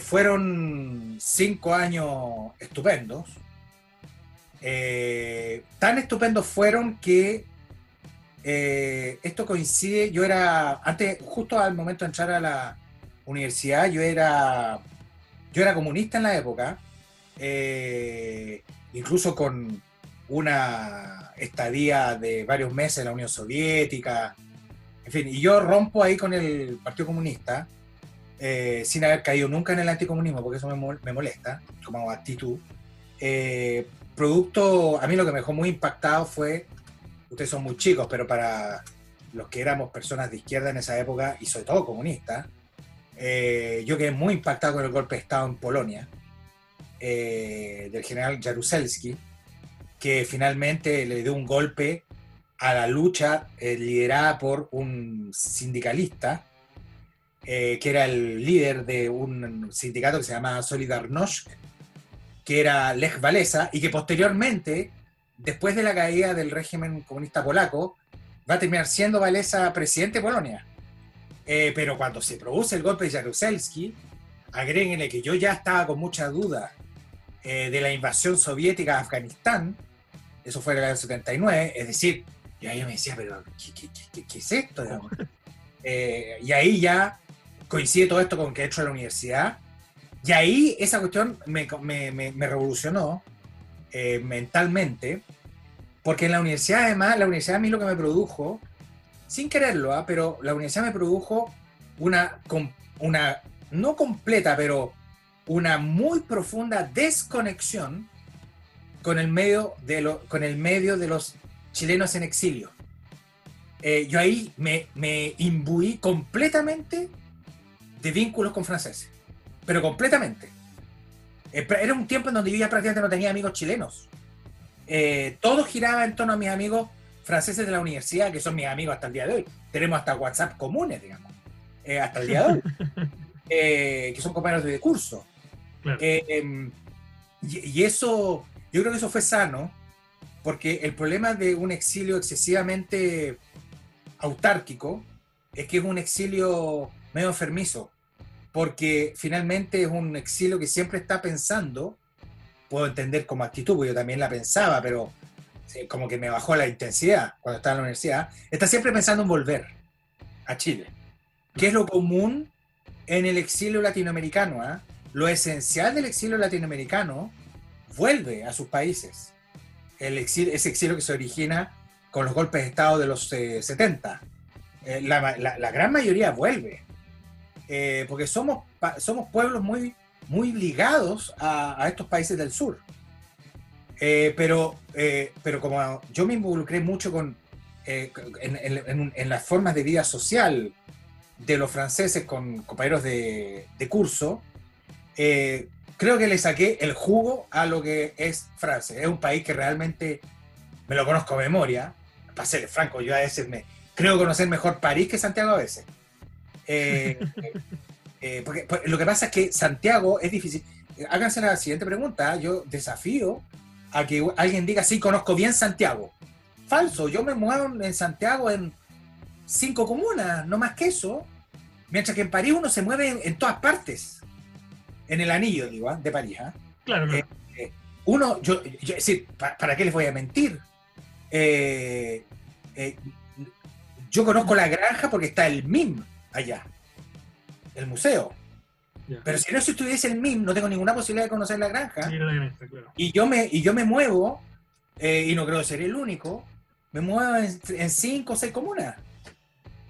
[SPEAKER 4] fueron cinco años estupendos. Eh, tan estupendos fueron que eh, esto coincide, yo era, antes, justo al momento de entrar a la universidad, yo era, yo era comunista en la época, eh, incluso con una estadía de varios meses en la Unión Soviética, en fin, y yo rompo ahí con el Partido Comunista, eh, sin haber caído nunca en el anticomunismo, porque eso me, me molesta como actitud. Eh, producto, a mí lo que me dejó muy impactado fue, ustedes son muy chicos, pero para los que éramos personas de izquierda en esa época, y sobre todo comunistas, eh, yo quedé muy impactado con el golpe de Estado en Polonia, eh, del general Jaruzelski, que finalmente le dio un golpe a la lucha eh, liderada por un sindicalista, eh, que era el líder de un sindicato que se llamaba Solidarność, que era Lech Walesa, y que posteriormente, después de la caída del régimen comunista polaco, va a terminar siendo Walesa presidente de Polonia. Eh, pero cuando se produce el golpe de Jaruzelski, agréguenle que yo ya estaba con mucha duda eh, de la invasión soviética a Afganistán, eso fue en el año 79, es decir, y ahí yo me decía, pero ¿qué, qué- qué- qué- es esto? digamos? Eh, y ahí ya coincide todo esto con que he hecho la universidad, y ahí esa cuestión me, me- me- revolucionó eh, mentalmente, porque en la universidad además, la universidad a mí lo que me produjo, sin quererlo, ¿ah? pero la universidad me produjo una, una, no completa, pero una muy profunda desconexión con el medio de, lo- con el medio de los chilenos en exilio. Eh, yo ahí me, me imbuí completamente de vínculos con franceses, pero completamente. Eh, Era un tiempo en donde yo ya prácticamente no tenía amigos chilenos. Eh, todo giraba en torno a mis amigos franceses de la universidad, que son mis amigos hasta el día de hoy. Tenemos hasta WhatsApp comunes, digamos, eh, hasta el día de hoy, Eh, que son compañeros de curso.
[SPEAKER 3] Claro.
[SPEAKER 4] Em, y, y eso, yo creo que eso fue sano, porque el problema de un exilio excesivamente autárquico es que es un exilio medio enfermizo, porque finalmente es un exilio que siempre está pensando, puedo entender como actitud, porque yo también la pensaba, pero como que me bajó la intensidad cuando estaba en la universidad, está siempre pensando en volver a Chile, que es lo común en el exilio latinoamericano. ¿ah? Lo esencial del exilio latinoamericano vuelve a sus países. El exilio, ese exilio que se origina con los golpes de Estado de los eh, 70. Eh, la gran mayoría vuelve. Eh, porque somos, somos pueblos muy, muy ligados a, a estos países del sur. Eh, pero, eh, pero como yo me involucré mucho con, eh, en, en- en- las formas de vida social de los franceses con compañeros de, de curso, eh, creo que le saqué el jugo a lo que es Francia. Es un país que realmente me lo conozco de memoria. Para ser franco, yo a veces me creo conocer mejor París que Santiago a veces. Eh, eh, porque, porque lo que pasa es que Santiago es difícil. Eh, Háganse la siguiente pregunta. Yo desafío a que alguien diga, sí, conozco bien Santiago. Falso, yo me muevo en Santiago en cinco comunas, no más que eso. Mientras que en París uno se mueve en, en todas partes. En el anillo, digo, ¿ah? de París. ¿ah?
[SPEAKER 3] Claro, claro.
[SPEAKER 4] Uno, yo, yo- es decir, ¿pa- ¿para qué les voy a mentir? Eh, eh, yo conozco la granja porque está el MIM allá, el museo. Pero si no estuviese el MIM, no tengo ninguna posibilidad de conocer la granja.
[SPEAKER 3] Sí, era la granja, claro.
[SPEAKER 4] Y yo me, y yo me muevo, eh, y no creo ser el único, me muevo en, en cinco o seis comunas.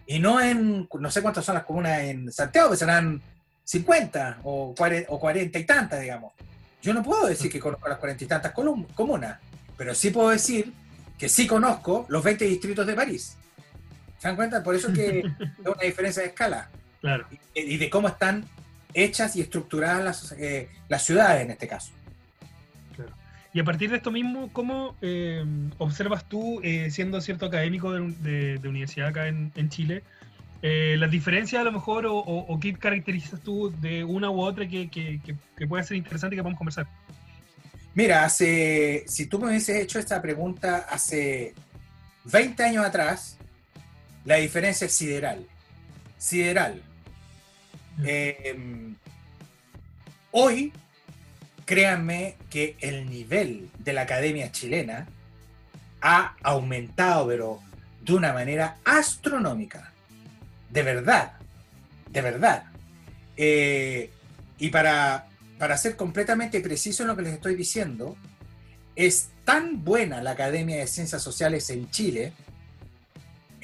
[SPEAKER 4] Y no en, no sé cuántas son las comunas en Santiago, que serán 50 o 40, o 40 y tantas, digamos. Yo no puedo decir que conozco las 40 y tantas comunas. pero sí puedo decir que sí conozco los 20 distritos de París. ¿Se dan cuenta? Por eso es que es una diferencia de escala.
[SPEAKER 3] Claro.
[SPEAKER 4] Y, y de cómo están hechas y estructuradas las, eh, las ciudades en este caso.
[SPEAKER 3] Y a partir de esto mismo, ¿cómo eh, observas tú, eh, siendo cierto académico de, de- de universidad acá en, en Chile, las diferencias a lo mejor o, o- o qué caracterizas tú de una u otra que, que, que, que pueda ser interesante y que podamos conversar?
[SPEAKER 4] Mira, hace, si tú me hubieses hecho esta pregunta hace 20 años atrás, la diferencia es sideral. Sideral. Eh, hoy, créanme que el nivel de la academia chilena ha aumentado, pero de una manera astronómica. De verdad. De verdad. Eh, y para, para ser completamente preciso en lo que les estoy diciendo, es tan buena la Academia de Ciencias Sociales en Chile,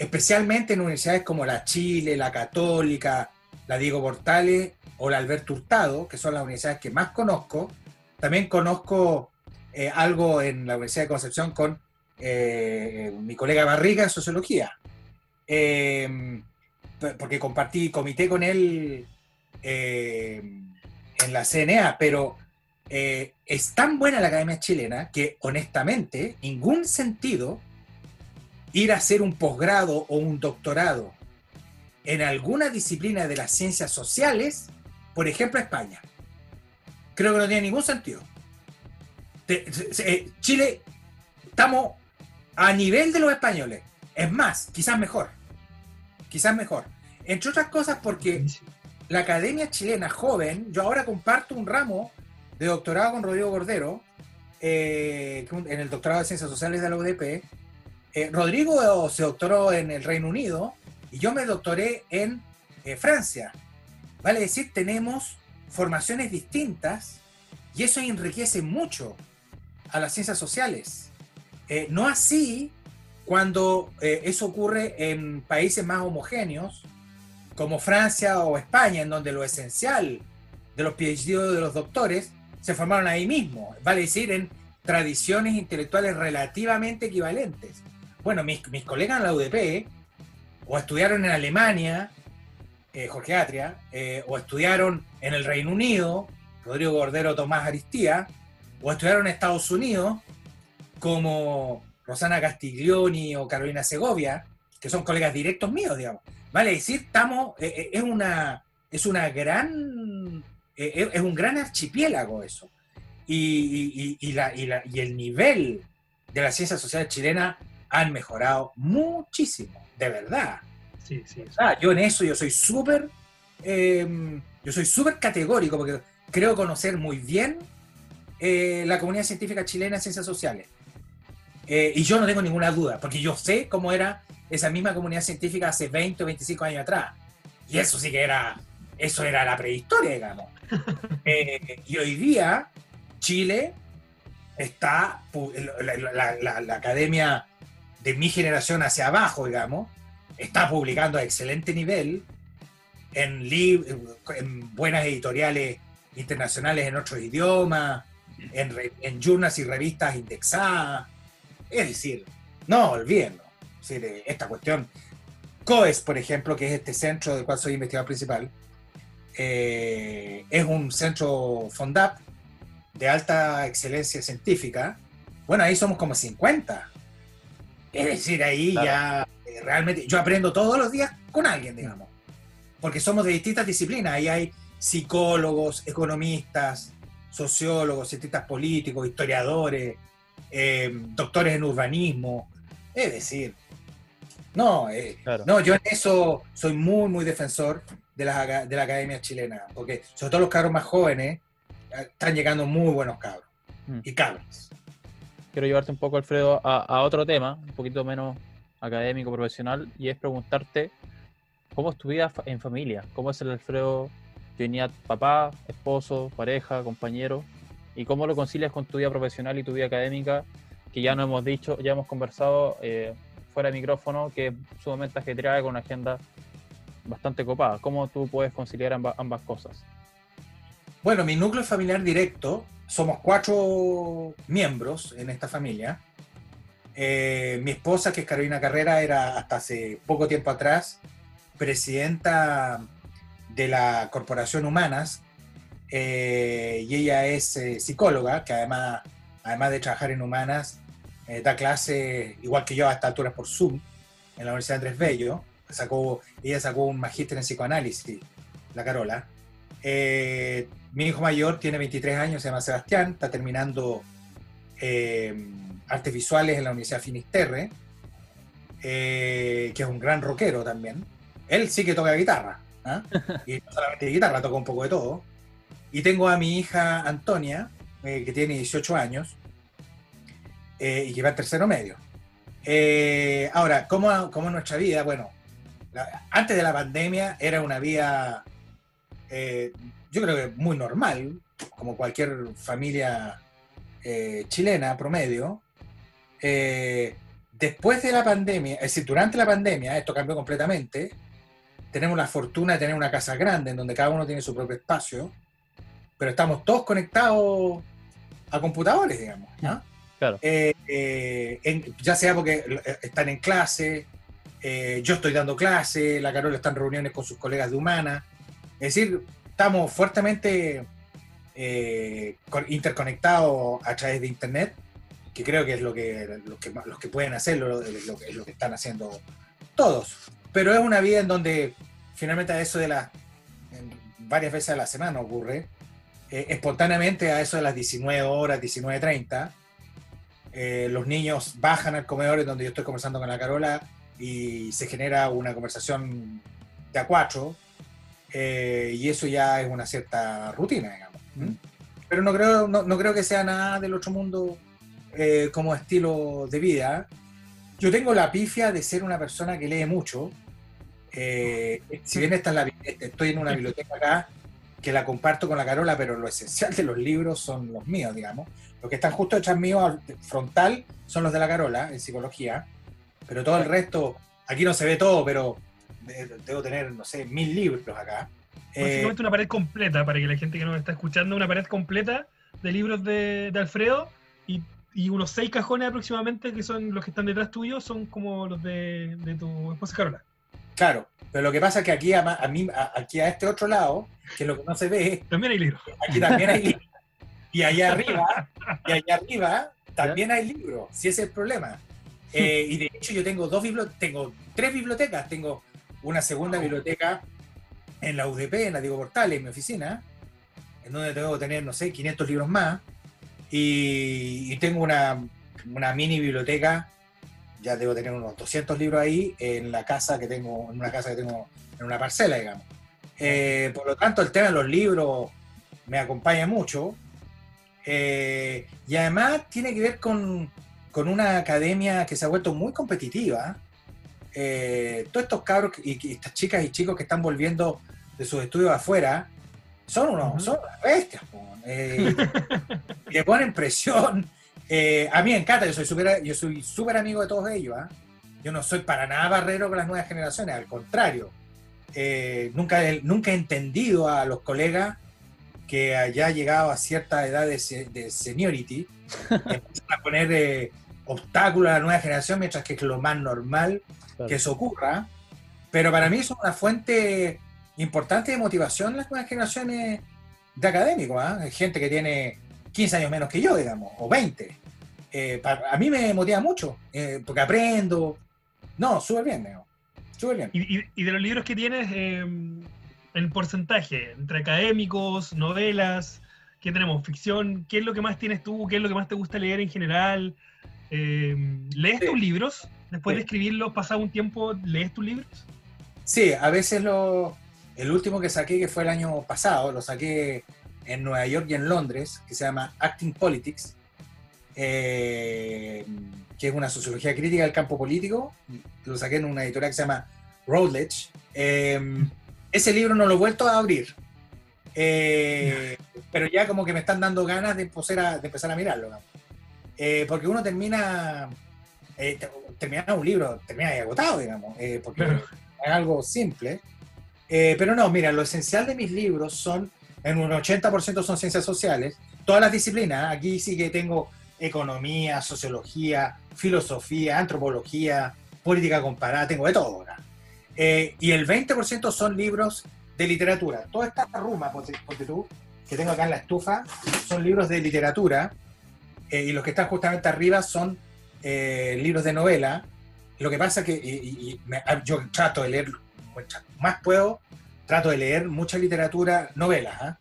[SPEAKER 4] especialmente en universidades como la Chile, la Católica, la Diego Portales o la Alberto Hurtado, que son las universidades que más conozco. También conozco eh, algo en la Universidad de Concepción con eh, mi colega Barriga en Sociología, p- porque compartí comité con él eh, en la CNA, pero eh, es tan buena la Academia Chilena que honestamente, ningún sentido ir a hacer un posgrado o un doctorado en alguna disciplina de las ciencias sociales, por ejemplo, España. Creo que no tiene ningún sentido. Eh, Chile, estamos a nivel de los españoles. Es más, quizás mejor. Quizás mejor. Entre otras cosas porque la Academia Chilena Joven, yo ahora comparto un ramo de doctorado con Rodrigo Cordero, eh, en el doctorado de Ciencias Sociales de la UDP. Eh, Rodrigo se doctoró en el Reino Unido y yo me doctoré en eh, Francia. Vale decir, tenemos formaciones distintas y eso enriquece mucho a las ciencias sociales. Eh, no así cuando eso ocurre en países más homogéneos, como Francia o España, en donde lo esencial de los PhD de los doctores se formaron ahí mismo, vale decir, en tradiciones intelectuales relativamente equivalentes. Bueno, mis, mis colegas en la UDP o estudiaron en Alemania, eh, Jorge Atria, eh, o estudiaron en el Reino Unido, Rodrigo Cordero, Tomás Aristía, o estudiaron en Estados Unidos, como Rosana Castiglioni o Carolina Segovia, que son colegas directos míos, digamos. Vale decir, estamos, eh, es una, es una gran, es- un gran archipiélago eso. Y, y- y la- y el nivel de la ciencia social chilena han mejorado muchísimo, de verdad.
[SPEAKER 3] Sí, sí. sí.
[SPEAKER 4] Ah, yo en eso yo soy súper, eh, yo soy súper categórico porque creo conocer muy bien eh, la comunidad científica chilena en ciencias sociales. Eh, y yo no tengo ninguna duda, porque yo sé cómo era esa misma comunidad científica hace 20 o 25 años atrás. Y eso sí que era, eso era la prehistoria, digamos. Eh, y hoy día Chile está, pu- la, la- la- la academia de mi generación hacia abajo, digamos, está publicando a excelente nivel en, en buenas editoriales internacionales en otros idiomas, en, en journals y revistas indexadas. Es decir, no olvídenlo. Es esta cuestión. COES, por ejemplo, que es este centro del cual soy investigador principal, eh, es un centro FONDAP de alta excelencia científica. Bueno, ahí somos como 50. Es decir, ahí
[SPEAKER 1] Claro.
[SPEAKER 4] ya eh, realmente yo aprendo todos los días con alguien, digamos. Porque somos de distintas disciplinas. Ahí hay psicólogos, economistas, sociólogos, cientistas políticos, historiadores, eh, doctores en urbanismo. Es decir, no, eh,
[SPEAKER 1] Claro.
[SPEAKER 4] no, yo en eso soy muy, muy defensor de la, aca- de la academia chilena, porque sobre todo los cabros más jóvenes eh, están llegando muy buenos cabros
[SPEAKER 1] Mm.
[SPEAKER 4] y cabras.
[SPEAKER 1] Quiero llevarte un poco, Alfredo, a, a otro tema, un poquito menos académico, profesional, y es preguntarte cómo es tu vida en familia, cómo es el Alfredo que venía papá, esposo, pareja, compañero, y cómo lo concilias con tu vida profesional y tu vida académica, que ya no hemos dicho, ya hemos conversado eh, fuera de micrófono, que es sumamente ajetreada con una agenda bastante copada. ¿Cómo tú puedes conciliar amba- ambas cosas?
[SPEAKER 4] Bueno, mi núcleo familiar directo somos cuatro miembros en esta familia. Eh, mi esposa, que es Carolina Carrera, era hasta hace poco tiempo atrás presidenta de la Corporación Humanas eh, y ella es eh, psicóloga, que además, además de trabajar en Humanas, da clase, igual que yo, a esta altura por Zoom, en la Universidad Andrés Bello. Sacó, ella sacó un magíster en psicoanálisis, la Carola. Mi hijo mayor tiene 23 años, se llama Sebastián, está terminando artes visuales en la Universidad Finisterre, eh, que es un gran rockero también. Él sí que toca guitarra, ¿ah? y no solamente guitarra, toca un poco de todo. Y tengo a mi hija Antonia, eh, que tiene 18 años, eh, y que va en tercero medio. ahora, ¿cómo, ¿cómo, nuestra vida? Bueno, antes de la pandemia era una vida, yo creo que muy normal, como cualquier familia chilena promedio, eh, después de la pandemia, es decir, durante la pandemia, esto cambió completamente. Tenemos la fortuna de tener una casa grande en donde cada uno tiene su propio espacio, pero estamos todos conectados a computadores, digamos. Claro. Eh, eh, ya sea porque están en clase, yo estoy dando clase, la Carola está en reuniones con sus colegas de humana. Es decir, estamos fuertemente interconectados a través de Internet que creo que es lo que, que, los que pueden hacerlo, es lo, lo que están haciendo todos. Pero es una vida en donde finalmente a eso de las, varias veces a la semana ocurre, eh, espontáneamente a eso de las 19 horas, 19.30, eh, los niños bajan al comedor en donde yo estoy conversando con la Carola y se genera una conversación de a cuatro, eh, y eso ya es una cierta rutina, digamos. Mm. Pero no creo, no, no creo que sea nada del otro mundo eh, como estilo de vida. Yo tengo la pifia de ser una persona que lee mucho. Eh, si bien esta la, estoy en una biblioteca acá que la comparto con la Carola, pero lo esencial de los libros son los míos, digamos. Los que están justo detrás mío, frontal, son los de la Carola, en psicología. Pero todo el resto, aquí no se ve todo, pero debo tener, no sé, mil libros acá.
[SPEAKER 3] Básicamente una pared completa, para que la gente que nos está escuchando, una pared completa de libros de, de Alfredo y y unos seis cajones aproximadamente, que son los que están detrás tuyo, son como los de, tu esposa Carola.
[SPEAKER 4] Claro, pero lo que pasa es que aquí a, mí, aquí a este otro lado, que es lo que no se ve,
[SPEAKER 3] también hay libros.
[SPEAKER 4] Aquí también hay libros. Y allá arriba, y allá arriba también hay libros, si ese es el problema. Eh, y de hecho yo tengo dos tengo tres bibliotecas, tengo una segunda biblioteca en la UDP, en la Diego Portales, en mi oficina, en donde tengo que tener, no sé, 500 libros más y, tengo una, una, mini biblioteca, ya debo tener unos 200 libros ahí, en la casa que tengo, en una casa que tengo, en una parcela, digamos. Eh, por lo tanto, el tema de los libros me acompaña mucho. Eh, y además tiene que ver con, con, una academia que se ha vuelto muy competitiva. Eh, todos estos cabros y, estas chicas y chicos que están volviendo de sus estudios afuera son unos, son bestias eh, le ponen presión. Eh, a mí me encanta, yo soy súper yo soy super amigo de todos ellos. ¿ah? Yo no soy para nada barrero con las nuevas generaciones, al contrario. Eh, nunca, nunca he entendido a los colegas que haya llegado a cierta edad de, de seniority, empiezan a poner eh, obstáculos a la nueva generación, mientras que es lo más normal que eso ocurra. Pero para mí son una fuente importante de motivación las nuevas generaciones de académico, ¿ah? gente que tiene 15 años menos que yo, digamos, o 20. Eh, a mí me motiva mucho, eh, porque aprendo. No, súper bien, súper bien.
[SPEAKER 3] ¿Y, de los libros que tienes, eh, en porcentaje, entre académicos, novelas, ¿qué tenemos? ¿Ficción? ¿Qué es lo que más tienes tú? ¿Qué es lo que más te gusta leer en general? ¿Lees tus libros? Después de escribirlos, pasado un tiempo, ¿lees tus libros?
[SPEAKER 4] Sí, a veces lo, el último que saqué, que fue el año pasado, lo saqué en Nueva York y en Londres, que se llama Acting Politics, eh, que es una sociología crítica del campo político. Lo saqué en una editorial que se llama Routledge. Em, ese libro no lo he vuelto a abrir, eh, pero ya como que me están dando ganas de empezar a, de empezar a mirarlo. Eh, porque uno termina, termina un libro, termina agotado, digamos, porque es algo simple. Eh, pero no, mira, lo esencial de mis libros son, en un 80% son ciencias sociales, todas las disciplinas. Aquí sí que tengo economía, sociología, filosofía, antropología, política comparada, tengo de todo acá. Eh, y el 20% son libros de literatura. Toda esta ruma, ponte, tú, que tengo acá en la estufa, son libros de literatura. Eh, y los que están justamente arriba son eh, libros de novela. Lo que pasa que ah, yo trato de leer, más puedo, trato de leer mucha literatura, novelas. ¿ah?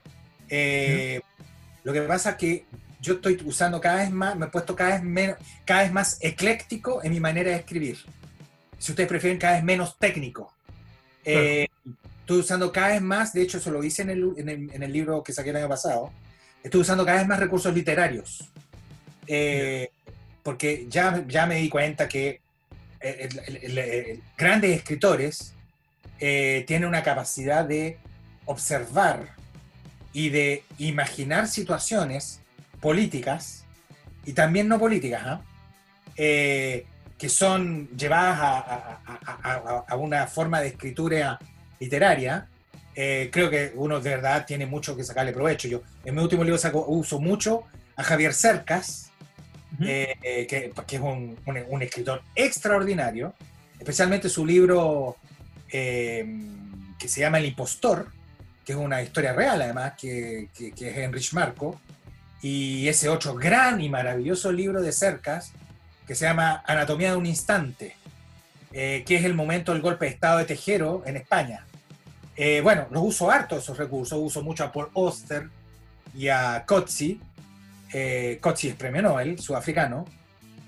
[SPEAKER 4] Lo que pasa es que yo estoy usando cada vez más, me he puesto cada vez, menos, cada vez más ecléctico en mi manera de escribir. Si ustedes prefieren, cada vez menos técnico. Eh, estoy usando cada vez más, de hecho, eso lo hice en el, en el, libro que saqué el año pasado, estoy usando cada vez más recursos literarios. Eh, porque ya, ya me di cuenta que eh, grandes escritores tienen una capacidad de observar y de imaginar situaciones políticas y también no políticas, ¿ah? eh, que son llevadas a, una forma de escritura literaria, eh, creo que uno de verdad tiene mucho que sacarle provecho. Yo en mi último libro saco, uso mucho a Javier Cercas, eh, que, es un, escritor extraordinario, especialmente su libro que se llama El impostor, que es una historia real además, que, que, que es Enrich Marco, y ese otro gran y maravilloso libro de Cercas que se llama Anatomía de un Instante, eh, que es el momento del golpe de Estado de Tejero en España. Eh, bueno, los uso harto esos recursos, uso mucho a Paul Oster y a Kotzi. Eh, Kotzi es premio Nobel, sudafricano.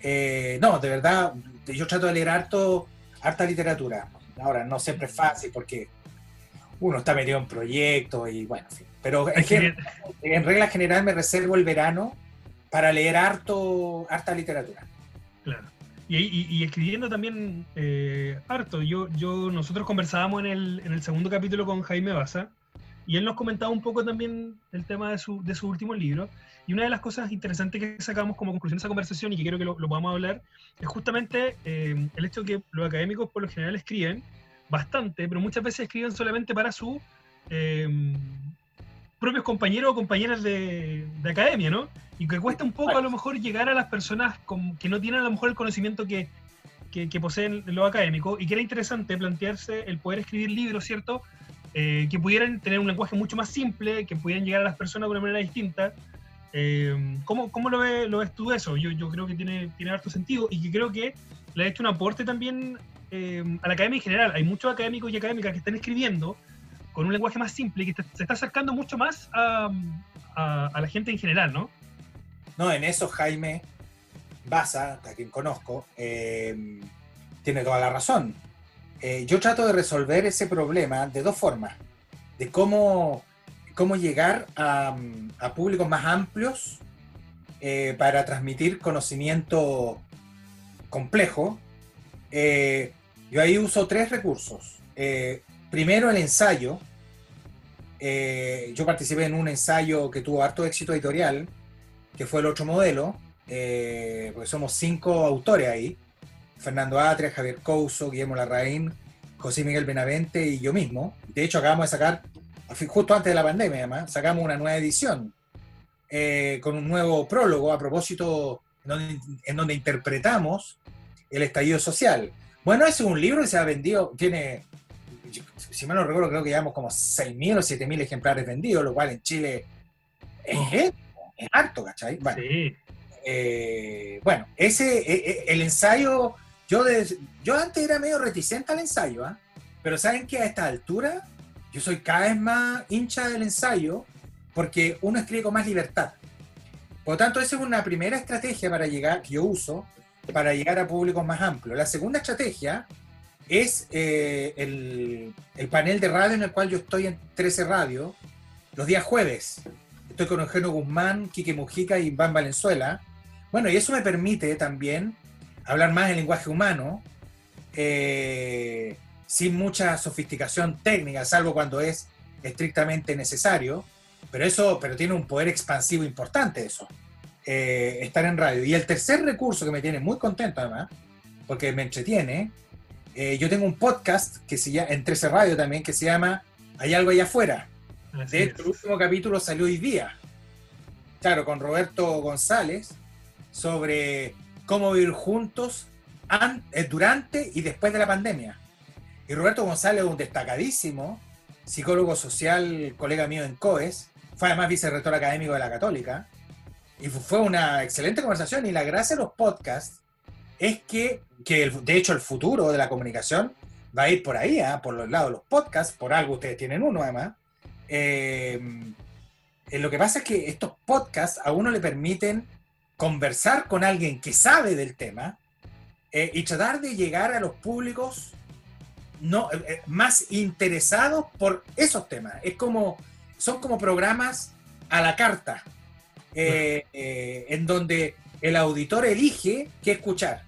[SPEAKER 4] Eh, no, de verdad, yo trato de leer harto, harta literatura. Ahora, no siempre es fácil porque uno está metido en proyectos y bueno, en fin. Pero en regla general me reservo el verano para leer harto, harta literatura.
[SPEAKER 3] Claro. Y, escribiendo también eh, harto. Yo, yo, nosotros conversábamos en el, en el segundo capítulo con Jaime Baza y él nos comentaba un poco también el tema de su, de su último libro. Y una de las cosas interesantes que sacamos como conclusión de esa conversación y que quiero que lo, lo podamos hablar es justamente eh, el hecho de que los académicos por lo general escriben bastante, pero muchas veces escriben solamente para su eh, propios compañeros o compañeras de, academia, ¿no? Y que cuesta un poco a lo mejor llegar a las personas que no tienen a lo mejor el conocimiento que, poseen los académicos y que era interesante plantearse el poder escribir libros, ¿cierto? Eh, que pudieran tener un lenguaje mucho más simple, que pudieran llegar a las personas de una manera distinta. Eh, ¿cómo, ¿cómo, lo, ves tú eso? Yo, creo que tiene, tiene harto sentido y que creo que le ha hecho un aporte también eh, a la academia en general. Hay muchos académicos y académicas que están escribiendo con un lenguaje más simple y que se está acercando mucho más a, la gente en general, ¿no?
[SPEAKER 4] No, en eso Jaime Baza, a quien conozco, eh, tiene toda la razón. Eh, yo trato de resolver ese problema de dos formas, de cómo, cómo llegar a, públicos más amplios para transmitir conocimiento complejo yo ahí uso tres recursos. Eh, primero, el ensayo. Eh, yo participé en un ensayo que tuvo harto éxito editorial, que fue el otro modelo, eh, porque somos cinco autores ahí. Fernando Atria, Javier Couso, Guillermo Larraín, José Miguel Benavente y yo mismo. De hecho, acabamos de sacar, justo antes de la pandemia además, sacamos una nueva edición con un nuevo prólogo a propósito en donde interpretamos el estallido social. Bueno, ese es un libro que se ha vendido, tiene, si mal no recuerdo, creo que llevamos como 6.000 o 7.000 ejemplares vendidos, lo cual en Chile es, oh. harto, ¿cachai? Bueno, sí. Eh, bueno ese, e, e, el ensayo, yo, yo antes era medio reticente al ensayo, ¿ah? pero ¿saben que a esta altura yo soy cada vez más hincha del ensayo porque uno escribe con más libertad. Por lo tanto, esa es una primera estrategia para llegar, que yo uso, para llegar a públicos más amplios. La segunda estrategia es eh, el, panel de radio en el cual yo estoy en 13 Radio los días jueves. Estoy con Eugenio Guzmán, Quique Mujica y Iván Valenzuela. Bueno, y eso me permite también hablar más en lenguaje humano, eh, sin mucha sofisticación técnica, salvo cuando es estrictamente necesario, pero eso, pero tiene un poder expansivo importante eso. Eh, estar en radio. Y el tercer recurso que me tiene muy contento además, porque me entretiene, eh, yo tengo un podcast que se llama, en 13 Radio también, que se llama Hay algo allá afuera. de hecho, el último capítulo salió hoy día. claro, con Roberto González sobre cómo vivir juntos eh, durante y después de la pandemia. Y Roberto González un destacadísimo psicólogo social, colega mío en COES, fue además vicerrector académico de la Católica, y fue una excelente conversación. Y la gracia de los podcasts es que, que de hecho, el futuro de la comunicación va a ir por ahí, ¿ah? por los lados de los podcasts, por algo ustedes tienen uno además. Eh, eh, lo que pasa es que estos podcasts a uno le permiten conversar con alguien que sabe del tema eh, y tratar de llegar a los públicos no, más interesados por esos temas. Es como, son como programas a la carta, en donde el auditor elige qué escuchar.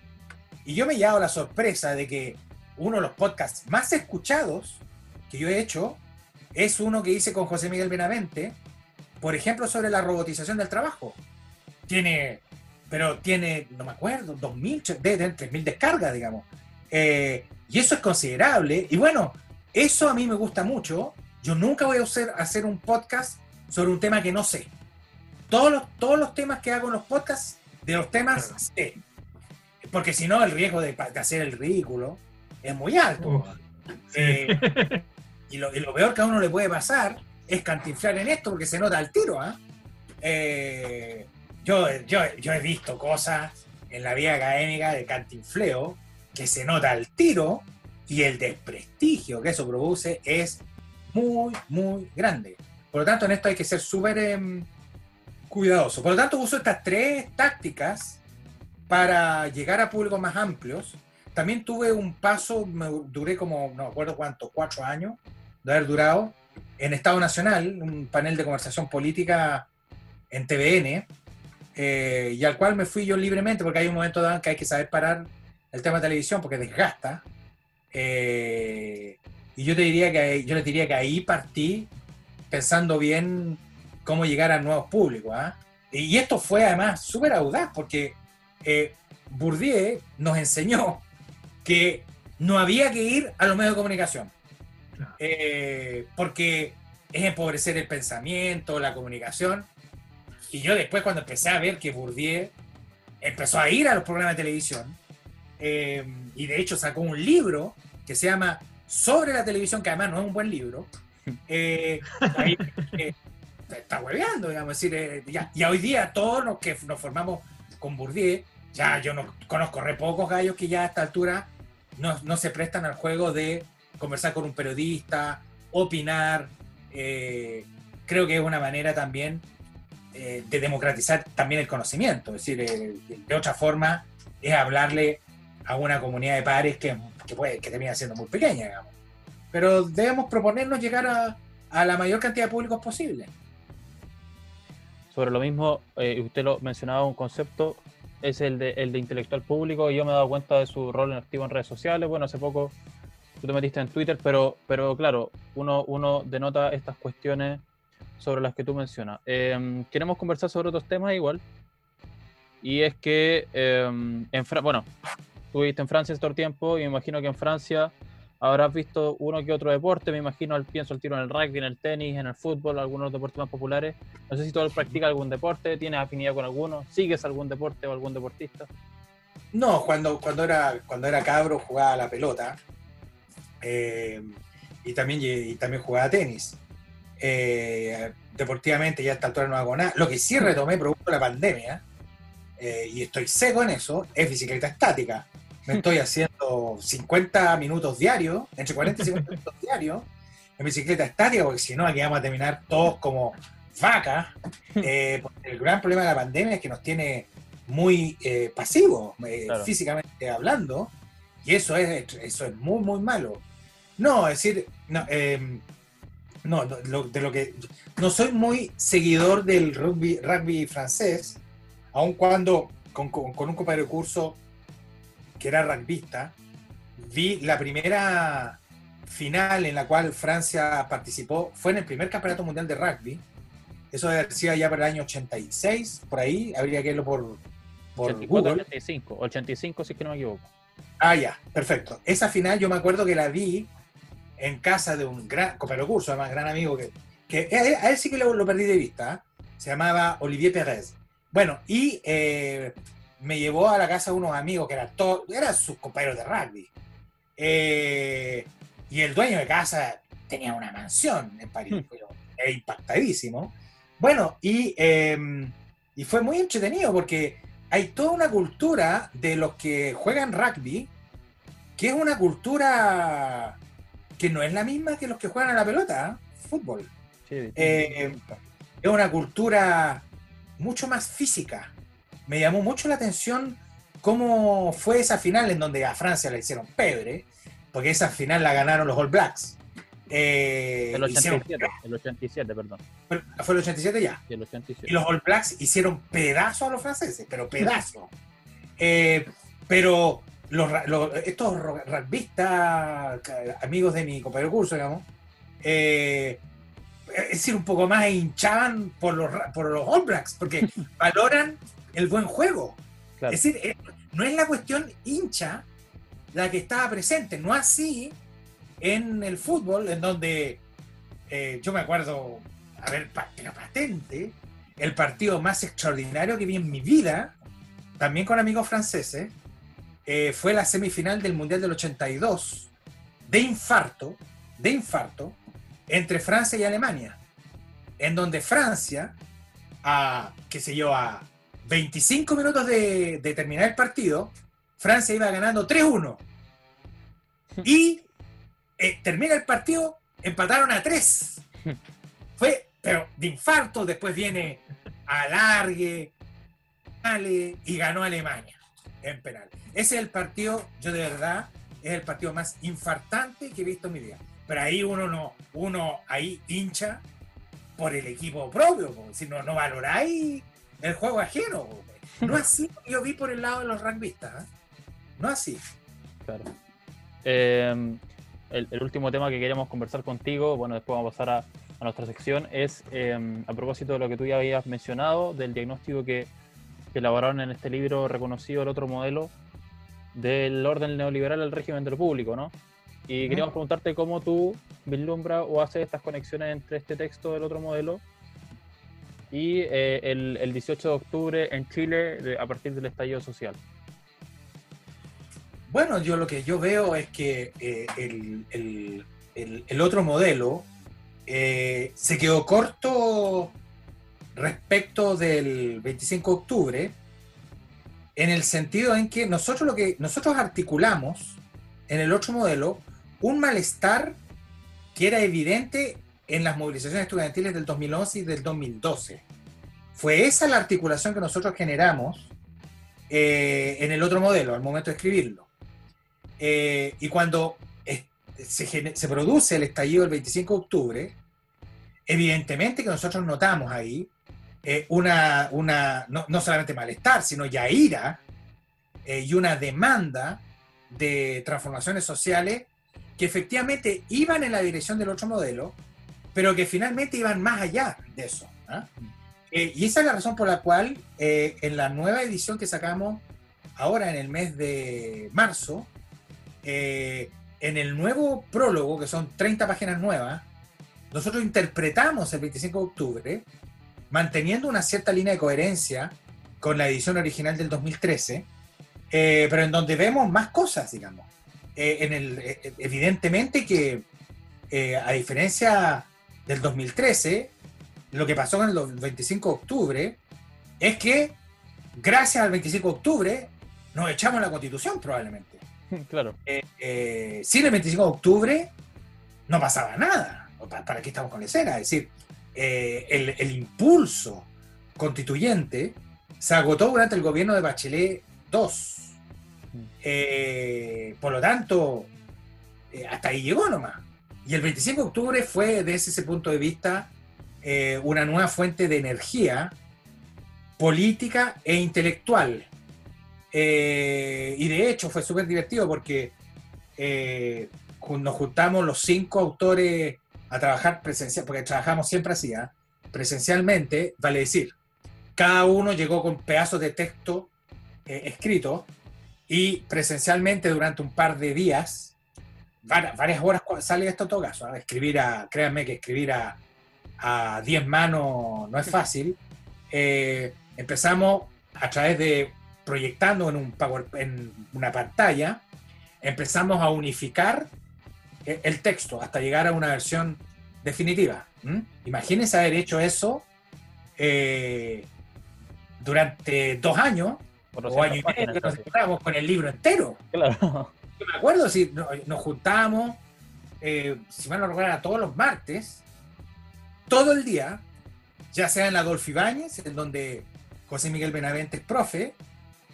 [SPEAKER 4] Y yo me he llevado la sorpresa de que uno de los podcasts más escuchados que yo he hecho es uno que hice con José Miguel Benavente, por ejemplo, sobre la robotización del trabajo. Tiene, pero tiene, no me acuerdo, 2.000, de, 3.000 descargas, digamos. Eh, y eso es considerable. Y bueno, eso a mí me gusta mucho. Yo nunca voy a hacer, hacer un podcast sobre un tema que no sé. Todos los, todos los temas que hago en los podcasts, de los temas sé. Porque si no, el riesgo de, de hacer el ridículo es muy alto. Eh, y, lo, peor que a uno le puede pasar es cantinflar en esto porque se nota el tiro. ¿ah? Eh, yo, yo, he visto cosas en la vida académica de cantinfleo que se nota el tiro y el desprestigio que eso produce es muy, muy grande. Por lo tanto, en esto hay que ser súper em, cuidadoso. Por lo tanto, uso estas tres tácticas para llegar a públicos más amplios también tuve un paso, me duré como, no acuerdo cuánto, cuatro años de haber durado, en Estado Nacional, un panel de conversación política en TVN, eh, y al cual me fui yo libremente, porque hay un momento que hay que saber parar el tema de televisión, porque desgasta. Eh, y yo te diría que yo les diría que ahí partí pensando bien cómo llegar a nuevos públicos. ¿ah? Y esto fue además súper audaz, porque eh, Bourdieu nos enseñó que no había que ir a los medios de comunicación. Eh, porque es empobrecer el pensamiento, la comunicación. Y yo después cuando empecé a ver que Bourdieu empezó a ir a los programas de televisión, eh, y de hecho sacó un libro que se llama Sobre la televisión, que además no es un buen libro, eh, está hueveando, digamos, decir, y hoy día todos los que nos formamos con Bourdieu, ya yo no conozco re pocos gallos que ya a esta altura no, se prestan al juego de conversar con un periodista, opinar. Eh, creo que es una manera también eh, de democratizar también el conocimiento. Es decir, eh, de otra forma es hablarle a una comunidad de pares que, puede, que termina siendo muy pequeña, digamos. Pero debemos proponernos llegar a, a la mayor cantidad de públicos posible.
[SPEAKER 1] Sobre lo mismo, usted lo mencionaba un concepto es el de, el de intelectual público y yo me he dado cuenta de su rol en activo en redes sociales. Bueno, hace poco tú te metiste en Twitter, pero, pero claro, uno, uno denota estas cuestiones sobre las que tú mencionas. Em, queremos conversar sobre otros temas igual. Y es que, em, en bueno, tú viviste en Francia todo el tiempo y me imagino que en Francia habrás visto uno que otro deporte, me imagino, pienso el tiro en el rugby, en el tenis, en el fútbol, algunos deportes más populares. No sé si tú practicas algún deporte, tienes afinidad con alguno, sigues algún deporte o algún deportista.
[SPEAKER 4] No, cuando, cuando, era, cuando era cabro jugaba a la pelota eh, y, también, y también jugaba tenis. Eh, deportivamente ya a esta altura no hago nada. Lo que sí retomé producto de la pandemia, eh, y estoy seco en eso, es bicicleta estática me estoy haciendo 50 minutos diarios, entre 40 y 50 minutos diarios, en bicicleta estática, porque si no, aquí vamos a terminar todos como vacas. Eh, el gran problema de la pandemia es que nos tiene muy eh, pasivos, eh, físicamente hablando, y eso es, eso es muy, muy malo. No, es decir, no, em, no de lo que no soy muy seguidor del rugby, rugby francés, aun cuando con, con un compañero de curso que era rugbyista, vi la primera final en la cual Francia participó, fue en el primer campeonato mundial de rugby. Eso decía ya para el año 86, por ahí, habría que irlo por,
[SPEAKER 1] por 84, 85, 85 si que no me equivoco.
[SPEAKER 4] Ah, ya, perfecto. Esa final yo me acuerdo que la vi en casa de un gran compañero curso, además gran amigo, que, que a él sí que lo, perdí de vista. ¿eh? se llamaba Olivier Pérez. Bueno, y eh, me llevó a la casa de unos amigos que eran, todos, eran sus compañeros de rugby. Eh, y el dueño de casa tenía una mansión en París, pero era impactadísimo. Bueno, y, eh, y fue muy entretenido porque hay toda una cultura de los que juegan rugby, que es una cultura que no es la misma que los que juegan a la pelota, ¿eh? fútbol.
[SPEAKER 1] Sí,
[SPEAKER 4] Eh, es una cultura mucho más física. Me llamó mucho la atención cómo fue esa final en donde a Francia la hicieron pebre, porque esa final la ganaron los All Blacks. Eh,
[SPEAKER 1] el
[SPEAKER 4] hicieron-
[SPEAKER 1] 87, el 87, perdón.
[SPEAKER 4] fue el 87 ya.
[SPEAKER 1] Sí, el 87.
[SPEAKER 4] Y los All Blacks hicieron pedazos a los franceses, pero pedazos. Eh, pero los, los- estos rugbyistas, amigos de mi compañero curso, digamos, eh, es decir, un poco más hinchaban por los, por los All Blacks, porque valoran el buen juego.
[SPEAKER 1] Claro.
[SPEAKER 4] Es decir, eh, no es la cuestión hincha la que estaba presente, no así en el fútbol, en donde eh, yo me acuerdo, a ver, pero patente, el partido más extraordinario que vi en mi vida, también con amigos franceses, eh, fue la semifinal del Mundial del 82, de infarto, de infarto, entre Francia y Alemania, en donde Francia, a, qué sé yo, a 25 minutos de, de terminar el partido, Francia iba ganando 3-1. Y eh, termina el partido, empataron a 3. Fue, pero de infarto, después viene alargue, y ganó Alemania en penal. Ese es el partido, yo de verdad, es el partido más infartante que he visto en mi vida. Pero ahí uno no, uno ahí hincha por el equipo propio, si no, no valoráis el juego ajeno. po. No así yo vi por el lado de los rugbyistas. ¿eh? No así.
[SPEAKER 1] Claro. Eh, el, último tema que queríamos conversar contigo, bueno, después vamos a pasar a, nuestra sección, es eh, a propósito de lo que tú ya habías mencionado, del diagnóstico que, que elaboraron en este libro reconocido, el otro modelo del orden neoliberal al régimen de lo público, ¿no? Y queríamos preguntarte cómo tú vislumbras o haces estas conexiones entre este texto del otro modelo y eh, el, el 18 de octubre en Chile de- a partir del estallido social.
[SPEAKER 4] Bueno, yo lo que yo veo es que eh, el, el- el- el otro modelo eh, se quedó corto respecto del 25 de octubre, en el sentido en que nosotros lo que nosotros articulamos en el otro modelo un malestar que era evidente en las movilizaciones estudiantiles del 2011 y del 2012. Fue esa la articulación que nosotros generamos eh, en el otro modelo al momento de escribirlo. Eh, y cuando es- se, produce el estallido del 25 de octubre, evidentemente que nosotros notamos ahí eh, una, una no, no solamente malestar, sino ya ira eh, y una demanda de transformaciones sociales que efectivamente iban en la dirección del otro modelo, pero que finalmente iban más allá de eso. ¿ah? Eh, y esa es la razón por la cual eh, en la nueva edición que sacamos ahora en el mes de marzo, eh, en el nuevo prólogo, que son 30 páginas nuevas, nosotros interpretamos el 25 de octubre, manteniendo una cierta línea de coherencia con la edición original del 2013, eh, pero en donde vemos más cosas, digamos. Eh, en el, eh, evidentemente que, eh, a diferencia del 2013, lo que pasó con el 25 de octubre es que, gracias al 25 de octubre, nos echamos la constitución probablemente.
[SPEAKER 1] claro.
[SPEAKER 4] Eh, eh, sin el 25 de octubre no pasaba nada. ¿Para, qué estamos con la escena? Es decir, eh, el, el impulso constituyente se agotó durante el gobierno de Bachelet II. Eh, por lo tanto, eh, hasta ahí llegó nomás. Y el 25 de octubre fue, desde ese punto de vista, eh, una nueva fuente de energía política e intelectual. Eh, y de hecho fue súper divertido porque eh, nos juntamos los cinco autores a trabajar presencial, porque trabajamos siempre así, ¿ah? presencialmente, vale decir, cada uno llegó con pedazos de texto escrito y presencialmente durante un par de días, var- varias horas sale esto todo caso, ¿ah? escribir a, créanme que escribir a, a 10 manos no es fácil, eh, empezamos a través de proyectando en, un Power- en una pantalla, empezamos a unificar eh, el texto hasta llegar a una versión definitiva. ¿m? Imagínense haber hecho eso eh, durante dos años o año y
[SPEAKER 1] 200
[SPEAKER 4] medio que nos
[SPEAKER 1] casi.
[SPEAKER 4] encontrábamos con el libro entero.
[SPEAKER 1] Claro.
[SPEAKER 4] Yo me acuerdo si no- nos juntábamos, eh, si mal no recuerdo, todos los martes, todo el día, ya sea en la Adolfo Ibáñez, en donde José Miguel Benavente es profe,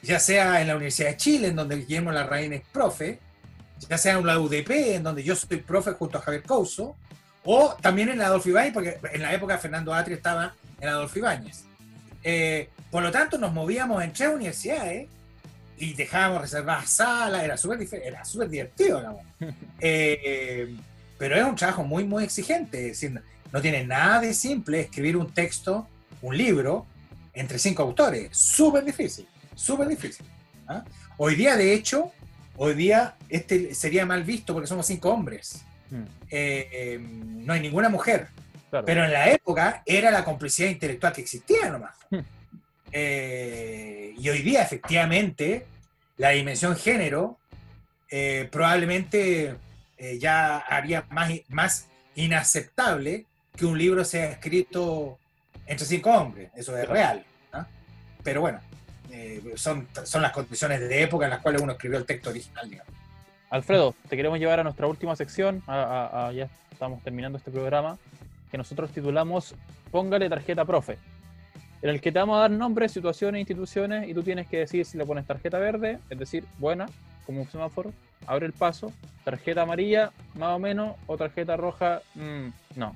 [SPEAKER 4] ya sea en la Universidad de Chile, en donde Guillermo Larraín es profe, ya sea en la UDP, en donde yo soy profe junto a Javier Couso, o también en la Adolfo Ibáñez, porque en la época Fernando Atri estaba en la Adolfo Ibáñez. Eh, por lo tanto, nos movíamos en tres universidades y dejábamos reservadas salas, era súper era súper divertido, digamos. Eh, pero es un trabajo muy, muy exigente, es decir, no tiene nada de simple escribir un texto, un libro, entre cinco autores, súper difícil, súper difícil. ¿ah? Hoy día, de hecho, hoy día este sería mal visto porque somos cinco hombres,
[SPEAKER 1] Mm,
[SPEAKER 4] Eh, eh, no hay ninguna mujer,
[SPEAKER 1] claro.
[SPEAKER 4] pero en la época era la complicidad intelectual que existía nomás. Eh, y hoy día, efectivamente, la dimensión género eh, probablemente eh, ya haría más, más inaceptable que un libro sea escrito entre cinco hombres. Eso es real. Pero bueno, son, son las condiciones de época en las cuales uno escribió el texto original. digamos.
[SPEAKER 1] Alfredo, te queremos llevar a nuestra última sección. ya estamos terminando este programa que nosotros titulamos Póngale tarjeta profe. En el que te vamos a dar nombres, situaciones, instituciones y tú tienes que decir si le pones tarjeta verde, es decir, buena, como un semáforo, abre el paso, tarjeta amarilla, más o menos, o tarjeta roja, mm, no.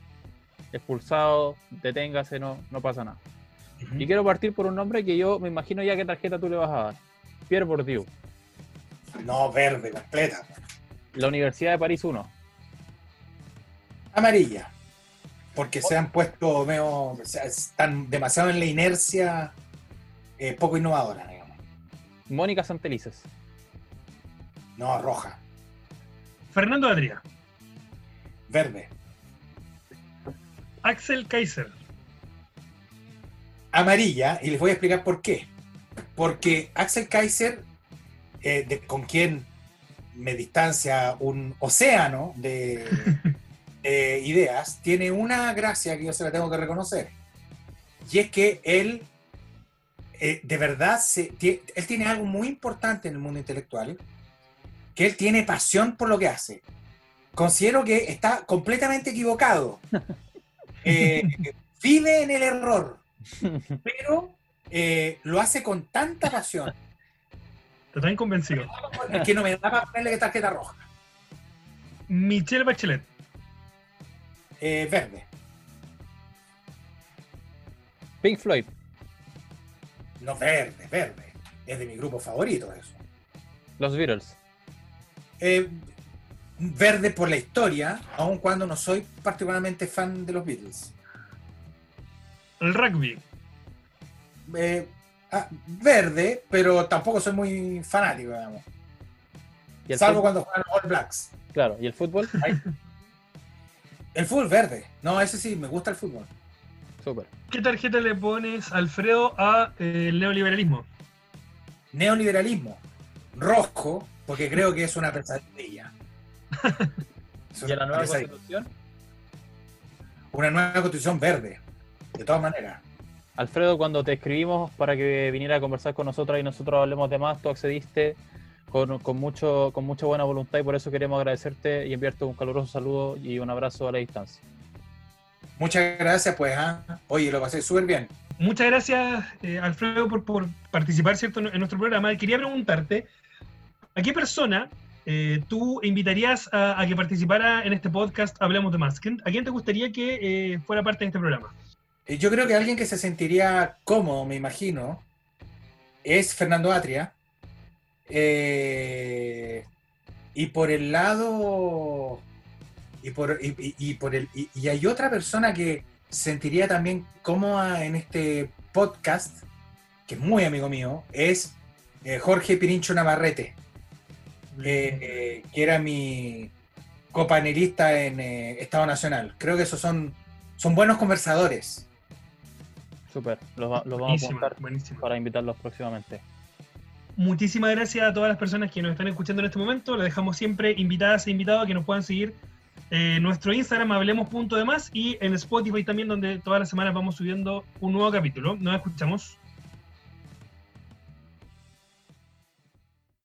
[SPEAKER 1] Expulsado, deténgase, no, no pasa nada. Y quiero partir por un nombre que yo me imagino ya qué tarjeta tú le vas a dar. Pierre Bourdieu,
[SPEAKER 4] No, verde, completa.
[SPEAKER 1] la Universidad de París 1.
[SPEAKER 4] Amarilla. Porque se han puesto medio, o sea, están demasiado en la inercia eh, poco innovadora, digamos.
[SPEAKER 1] Mónica Santelices.
[SPEAKER 4] No, roja,
[SPEAKER 3] Fernando Adrià,
[SPEAKER 4] verde.
[SPEAKER 3] Axel Kaiser,
[SPEAKER 4] Amarilla, y les voy a explicar por qué. Porque Axel Kaiser, eh, de- con quien me distancia un océano de, de ideas, tiene una gracia que yo se la tengo que reconocer. Y es que él, eh, de verdad, se, tie- él tiene algo muy importante en el mundo intelectual, que él tiene pasión por lo que hace. Considero que está completamente equivocado. Eh, vive en el error, pero eh, lo hace con tanta pasión
[SPEAKER 3] te están convencido.
[SPEAKER 4] que no me da para ponerle tarjeta roja.
[SPEAKER 3] Michelle Bachelet,
[SPEAKER 4] Eh, verde.
[SPEAKER 1] Pink Floyd.
[SPEAKER 4] No, verde, verde. Es de mi grupo favorito eso.
[SPEAKER 1] Los Beatles.
[SPEAKER 4] Eh, verde por la historia, aun cuando no soy particularmente fan de los Beatles.
[SPEAKER 3] el rugby,
[SPEAKER 4] Eh, ah, verde, pero tampoco soy muy fanático, digamos.
[SPEAKER 1] ¿Y el
[SPEAKER 4] Salvo
[SPEAKER 1] fútbol?
[SPEAKER 4] cuando juegan los All Blacks.
[SPEAKER 1] Claro, ¿y el fútbol?
[SPEAKER 4] El fútbol verde. No, ese sí, me gusta el fútbol.
[SPEAKER 1] Súper.
[SPEAKER 3] ¿qué tarjeta le pones, Alfredo, a eh, el neoliberalismo?
[SPEAKER 4] Neoliberalismo. Rojo, porque creo que es una pesadilla. Es
[SPEAKER 1] ¿Y a la
[SPEAKER 4] una
[SPEAKER 1] nueva
[SPEAKER 4] pesadilla.
[SPEAKER 1] constitución?
[SPEAKER 4] Una nueva constitución verde. De todas maneras.
[SPEAKER 1] Alfredo, cuando te escribimos para que viniera a conversar con nosotros y nosotros hablemos de más, tú accediste con, con mucho, con mucha buena voluntad y por eso queremos agradecerte y enviarte un caluroso saludo y un abrazo a la distancia.
[SPEAKER 4] Muchas gracias, pues. ah. Oye, lo pasé súper bien.
[SPEAKER 3] Muchas gracias, eh, Alfredo, por, por participar ¿cierto? en nuestro programa. Quería preguntarte, ¿a qué persona eh, tú invitarías a, a que participara en este podcast Hablemos de Más? ¿Quién- ¿A quién te gustaría que eh, fuera parte de este programa?
[SPEAKER 4] Eh, Yo creo que alguien que se sentiría cómodo, me imagino, es Fernando Atria. Eh, y por el lado. Y por, y, y- y por el, y, y hay otra persona que se sentiría también cómoda en este podcast, que es muy amigo mío, es eh, Jorge Pirincho Navarrete, eh, eh, que era mi copanelista en eh, Estado Nacional. Creo que esos son, son buenos conversadores.
[SPEAKER 1] Súper, los, va- los vamos a apuntar
[SPEAKER 3] buenísima.
[SPEAKER 1] para invitarlos próximamente.
[SPEAKER 3] Muchísimas gracias a todas las personas que nos están escuchando en este momento. Les dejamos siempre invitadas e invitados a que nos puedan seguir en nuestro Instagram, hablemos.demás, y en Spotify también, donde todas las semanas vamos subiendo un nuevo capítulo. Nos escuchamos.